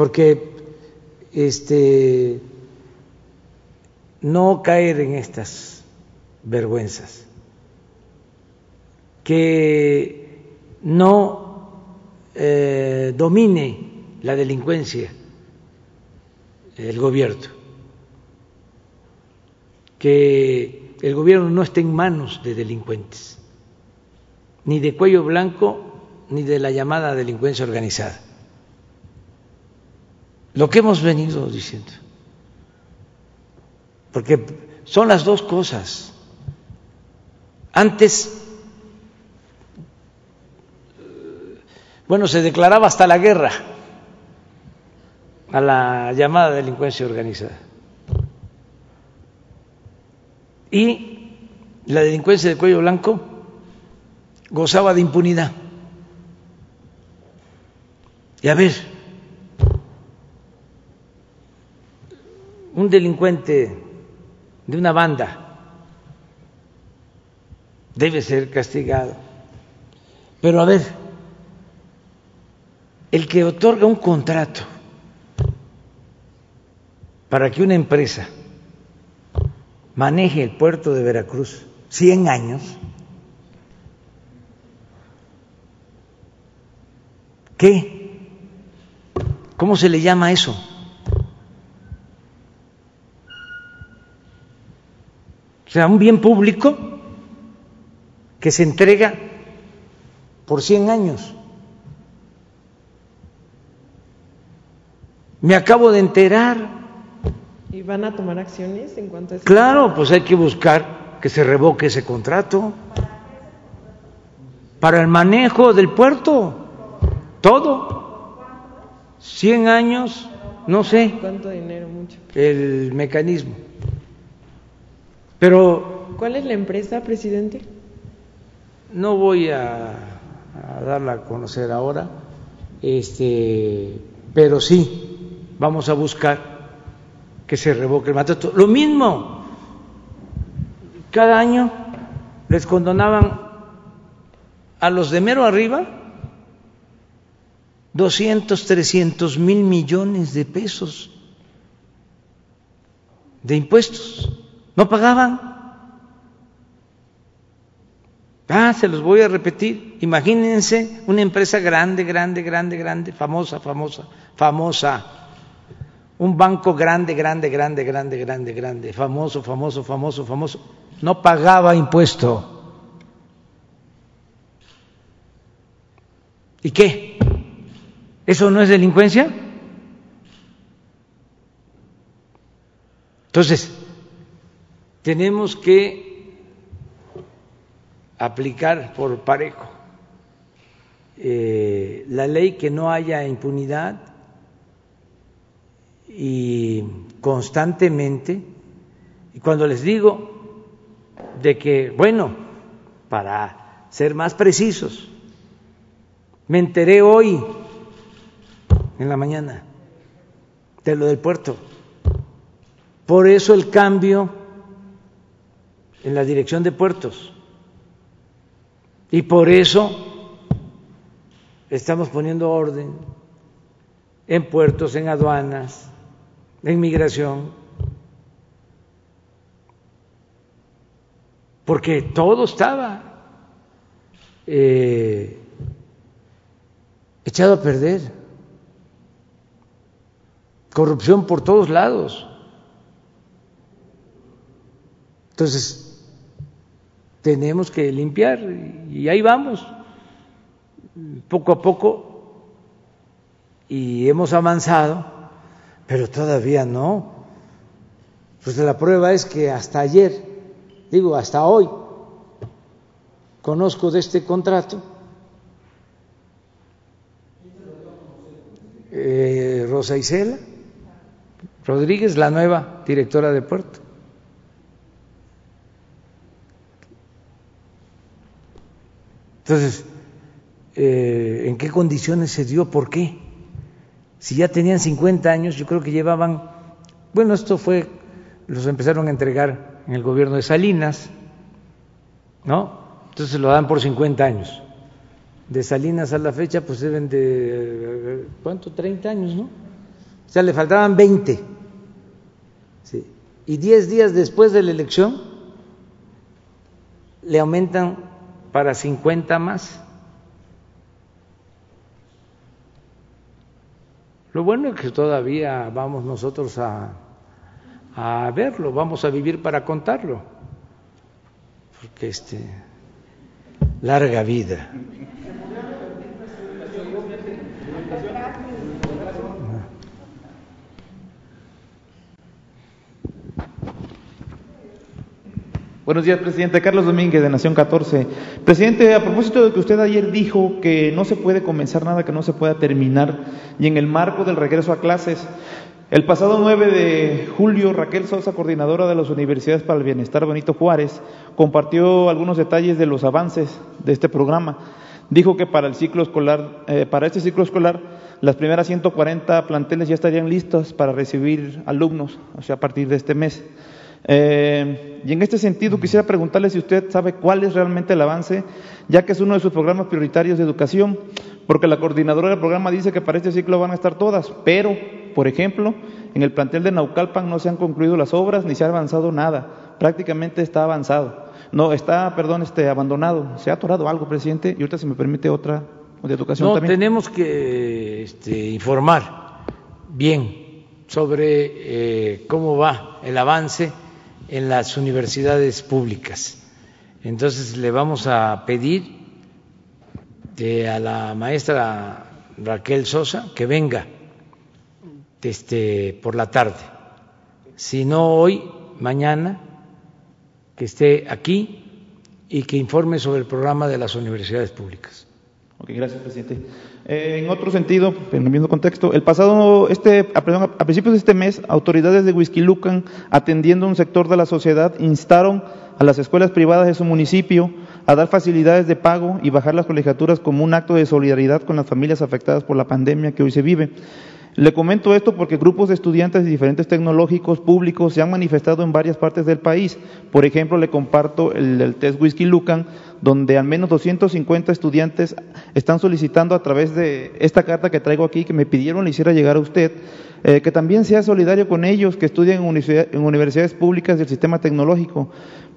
Speaker 1: porque este, no caer en estas vergüenzas, que no eh, domine la delincuencia el gobierno, que el gobierno no esté en manos de delincuentes, ni de cuello blanco, ni de la llamada delincuencia organizada. Lo que hemos venido diciendo porque son las dos cosas. Antes, bueno, se declaraba hasta la guerra a la llamada delincuencia organizada. Y la delincuencia de cuello blanco gozaba de impunidad. Y a ver, un delincuente de una banda debe ser castigado. Pero a ver, el que otorga un contrato para que una empresa maneje el puerto de Veracruz 100 años, ¿qué? ¿Cómo se le llama eso? O sea, un bien público que se entrega por 100 años. Me acabo de enterar.
Speaker 9: ¿Y van a tomar acciones en cuanto a eso?
Speaker 1: Claro, pues hay que buscar que se revoque ese contrato. Para el manejo del puerto, todo. 100 años, no sé.
Speaker 9: ¿Cuánto dinero? Mucho.
Speaker 1: El mecanismo. Pero
Speaker 9: ¿cuál es la empresa, presidente?
Speaker 1: No voy a, darla a conocer ahora, este, pero sí vamos a buscar que se revoque el mandato. Lo mismo, cada año les condonaban a los de mero arriba 200, 300 mil millones de pesos de impuestos. No pagaban. Ah, se los voy a repetir. Imagínense una empresa grande, grande, grande, grande, famosa, famosa, famosa. Un banco grande, grande, grande, grande, grande, grande, famoso, famoso, famoso, famoso. No pagaba impuesto. ¿Y qué? ¿Eso no es delincuencia? Entonces, tenemos que aplicar por parejo eh, la ley que no haya impunidad y constantemente, y cuando les digo de que, bueno, para ser más precisos, me enteré hoy en la mañana de lo del puerto. Por eso el cambio en la dirección de puertos. Y por eso estamos poniendo orden en puertos, en aduanas, en migración, porque todo estaba eh, echado a perder, corrupción por todos lados. Entonces, tenemos que limpiar y ahí vamos, poco a poco, y hemos avanzado, pero todavía no. Pues la prueba es que hasta ayer, digo, hasta hoy, conozco de este contrato. Eh, Rosa Isela Rodríguez, la nueva directora de puerto. Entonces, eh, ¿en qué condiciones se dio? ¿Por qué? Si ya tenían 50 años, yo creo que llevaban, bueno, esto fue, los empezaron a entregar en el gobierno de Salinas, ¿no? Entonces lo dan por 50 años. De Salinas a la fecha, pues deben de, ¿cuánto? 30 años, ¿no? O sea, le faltaban 20. ¿sí? y diez días después de la elección le aumentan para 50 más. Lo bueno es que todavía vamos nosotros a, a verlo, vamos a vivir para contarlo, porque este larga vida.
Speaker 10: Buenos días, presidente. Carlos Domínguez, de Nación 14. Presidente, a propósito de que usted ayer dijo que no se puede comenzar nada que no se pueda terminar, y en el marco del regreso a clases, el pasado 9 de julio, Raquel Sosa, coordinadora de las Universidades para el Bienestar Benito Juárez, compartió algunos detalles de los avances de este programa. Dijo que para el ciclo escolar, eh, para este ciclo escolar, las primeras 140 planteles ya estarían listos para recibir alumnos, o sea, a partir de este mes. Eh, y en este sentido quisiera preguntarle si usted sabe cuál es realmente el avance, ya que es uno de sus programas prioritarios de educación, porque la coordinadora del programa dice que para este ciclo van a estar todas, pero, por ejemplo, en el plantel de Naucalpan no se han concluido las obras ni se ha avanzado nada, prácticamente está avanzado. No, está, perdón, este, abandonado. ¿Se ha atorado algo, presidente? Y ahorita, si me permite, otra de educación
Speaker 1: no,
Speaker 10: también.
Speaker 1: tenemos que este, informar bien sobre eh, cómo va el avance en las universidades públicas. Entonces le vamos a pedir a la maestra Raquel Sosa que venga este, por la tarde. Si no hoy, mañana, que esté aquí y que informe sobre el programa de las universidades públicas.
Speaker 10: Ok, gracias, presidente. Eh, en otro sentido, en el mismo contexto, el pasado, este, a, principios de este mes, autoridades de Huizquilucan, atendiendo a un sector de la sociedad, instaron a las escuelas privadas de su municipio a dar facilidades de pago y bajar las colegiaturas como un acto de solidaridad con las familias afectadas por la pandemia que hoy se vive. Le comento esto porque grupos de estudiantes de diferentes tecnológicos públicos se han manifestado en varias partes del país. Por ejemplo, le comparto el, del test Whisky Lucan, donde al menos 250 estudiantes están solicitando a través de esta carta que traigo aquí, que me pidieron le hiciera llegar a usted, eh, que también sea solidario con ellos que estudian en, universidades públicas del sistema tecnológico.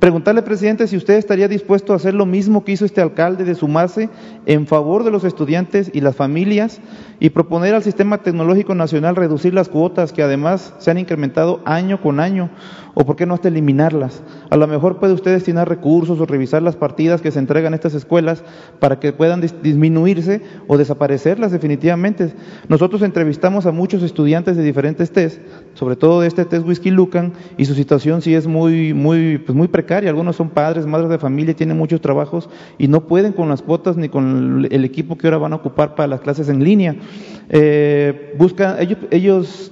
Speaker 10: Preguntarle, presidente, si usted estaría dispuesto a hacer lo mismo que hizo este alcalde, de sumarse en favor de los estudiantes y las familias y proponer al sistema tecnológico nacional reducir las cuotas que además se han incrementado año con año o por qué no hasta eliminarlas. A lo mejor puede usted destinar recursos o revisar las partidas que se entregan a estas escuelas para que puedan disminuirse o desaparecerlas definitivamente. Nosotros entrevistamos a muchos estudiantes de diferentes test, sobre todo de este test Whisky Lucan, y su situación sí es muy, muy, pues muy precaria. Algunos son padres, madres de familia, tienen muchos trabajos y no pueden con las cuotas ni con el equipo que ahora van a ocupar para las clases en línea. Eh, buscan, ellos, ellos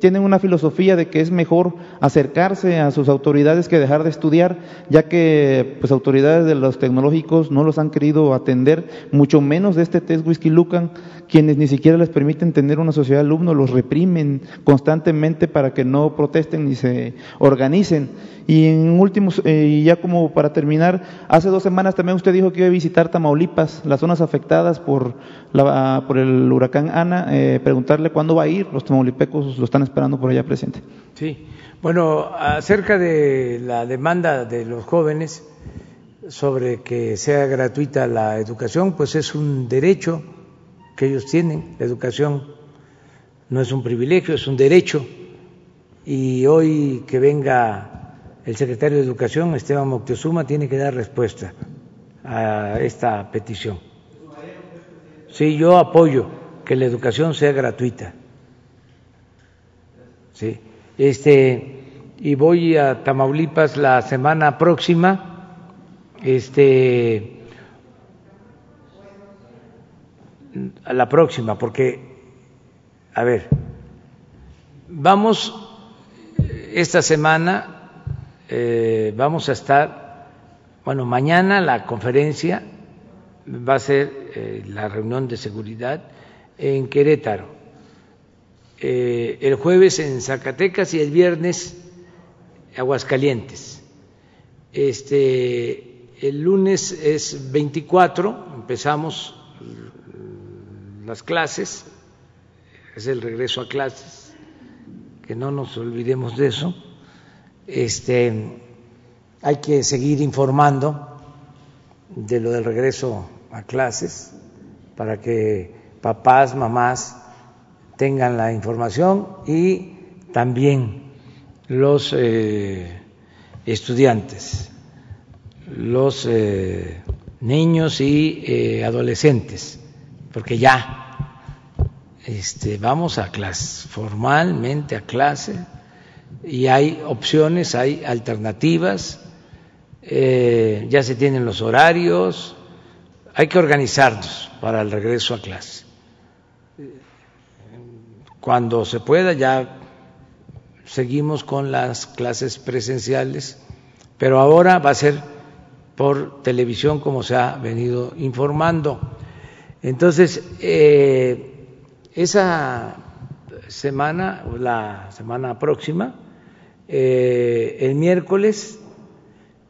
Speaker 10: tienen una filosofía de que es mejor acercarse a sus autoridades que dejar de estudiar, ya que pues autoridades de los tecnológicos no los han querido atender, mucho menos de este test Whisky Lucan, quienes ni siquiera les permiten tener una sociedad de alumnos, los reprimen constantemente para que no protesten ni se organicen. Y en últimos, eh, y ya como para terminar, hace dos semanas también usted dijo que iba a visitar Tamaulipas, las zonas afectadas por, por el huracán Ana, eh, preguntarle cuándo va a ir, los tamaulipecos lo están esperando por allá presente.
Speaker 1: Sí, bueno, acerca de la demanda de los jóvenes sobre que sea gratuita la educación, pues es un derecho que ellos tienen. La educación no es un privilegio, es un derecho. Y hoy que venga el secretario de Educación, Esteban Moctezuma, tiene que dar respuesta a esta petición. Sí, yo apoyo que la educación sea gratuita. Sí. Este, y voy a Tamaulipas la semana próxima. Este, a la próxima, porque, a ver, vamos, esta semana eh, vamos a estar, bueno, mañana la conferencia va a ser eh, la reunión de seguridad en Querétaro, eh, el jueves en Zacatecas y el viernes Aguascalientes. Este, el lunes es 24, empezamos las clases, es el regreso a clases, que no nos olvidemos de eso. Este, hay que seguir informando de lo del regreso a clases para que papás, mamás tengan la información y también los eh, estudiantes, los eh, niños y eh, adolescentes, porque ya este, vamos a clase, formalmente a clase, y hay opciones, hay alternativas, ya se tienen los horarios, hay que organizarnos para el regreso a clase. Cuando se pueda ya seguimos con las clases presenciales, pero ahora va a ser por televisión como se ha venido informando. Entonces, eh, esa semana, la semana próxima, eh, el miércoles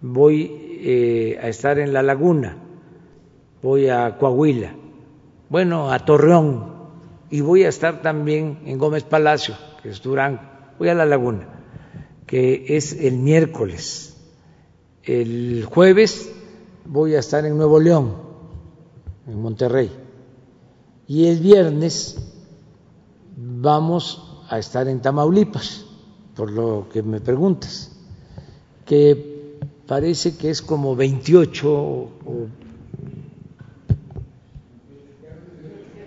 Speaker 1: voy eh, a estar en La Laguna, voy a Coahuila, bueno, a Torreón, y voy a estar también en Gómez Palacio, que es Durango, voy a La Laguna, que es el miércoles. El jueves voy a estar en Nuevo León, en Monterrey, y el viernes vamos a estar en Tamaulipas, por lo que me preguntas, que parece que es como 28 o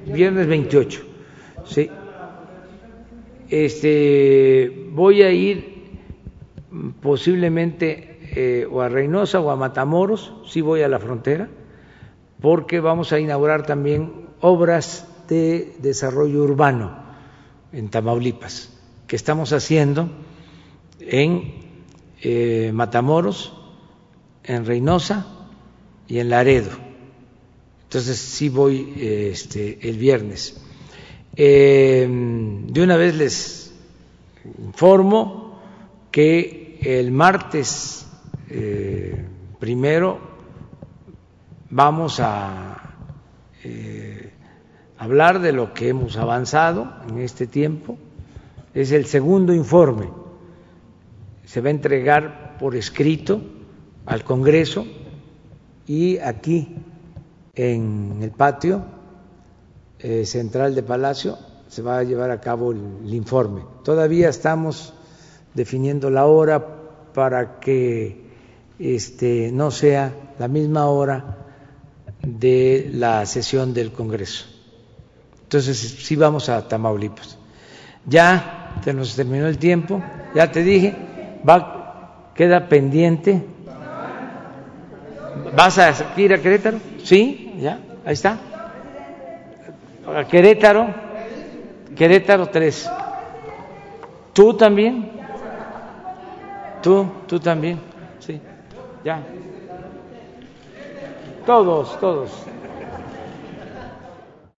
Speaker 1: viernes 28. Sí. Este voy a ir posiblemente eh, o a Reynosa o a Matamoros, sí voy a la frontera, porque vamos a inaugurar también obras de desarrollo urbano en Tamaulipas, que estamos haciendo en eh, Matamoros, en Reynosa y en Laredo. Entonces sí voy este, el viernes. Eh, de una vez les informo que el martes eh, primero vamos a hablar de lo que hemos avanzado en este tiempo. Es el segundo informe. Se va a entregar por escrito al Congreso y aquí en el patio eh, central de Palacio se va a llevar a cabo el, informe. Todavía estamos definiendo la hora para que este, no sea la misma hora de la sesión del Congreso. Entonces, sí vamos a Tamaulipas. Ya se nos terminó el tiempo, ya te dije, va, queda pendiente. ¿Vas a ir a Querétaro? Sí, ya, ahí está. Querétaro, Querétaro 3. ¿Tú también? ¿Tú? ¿Tú también? Sí, ya. Todos, todos.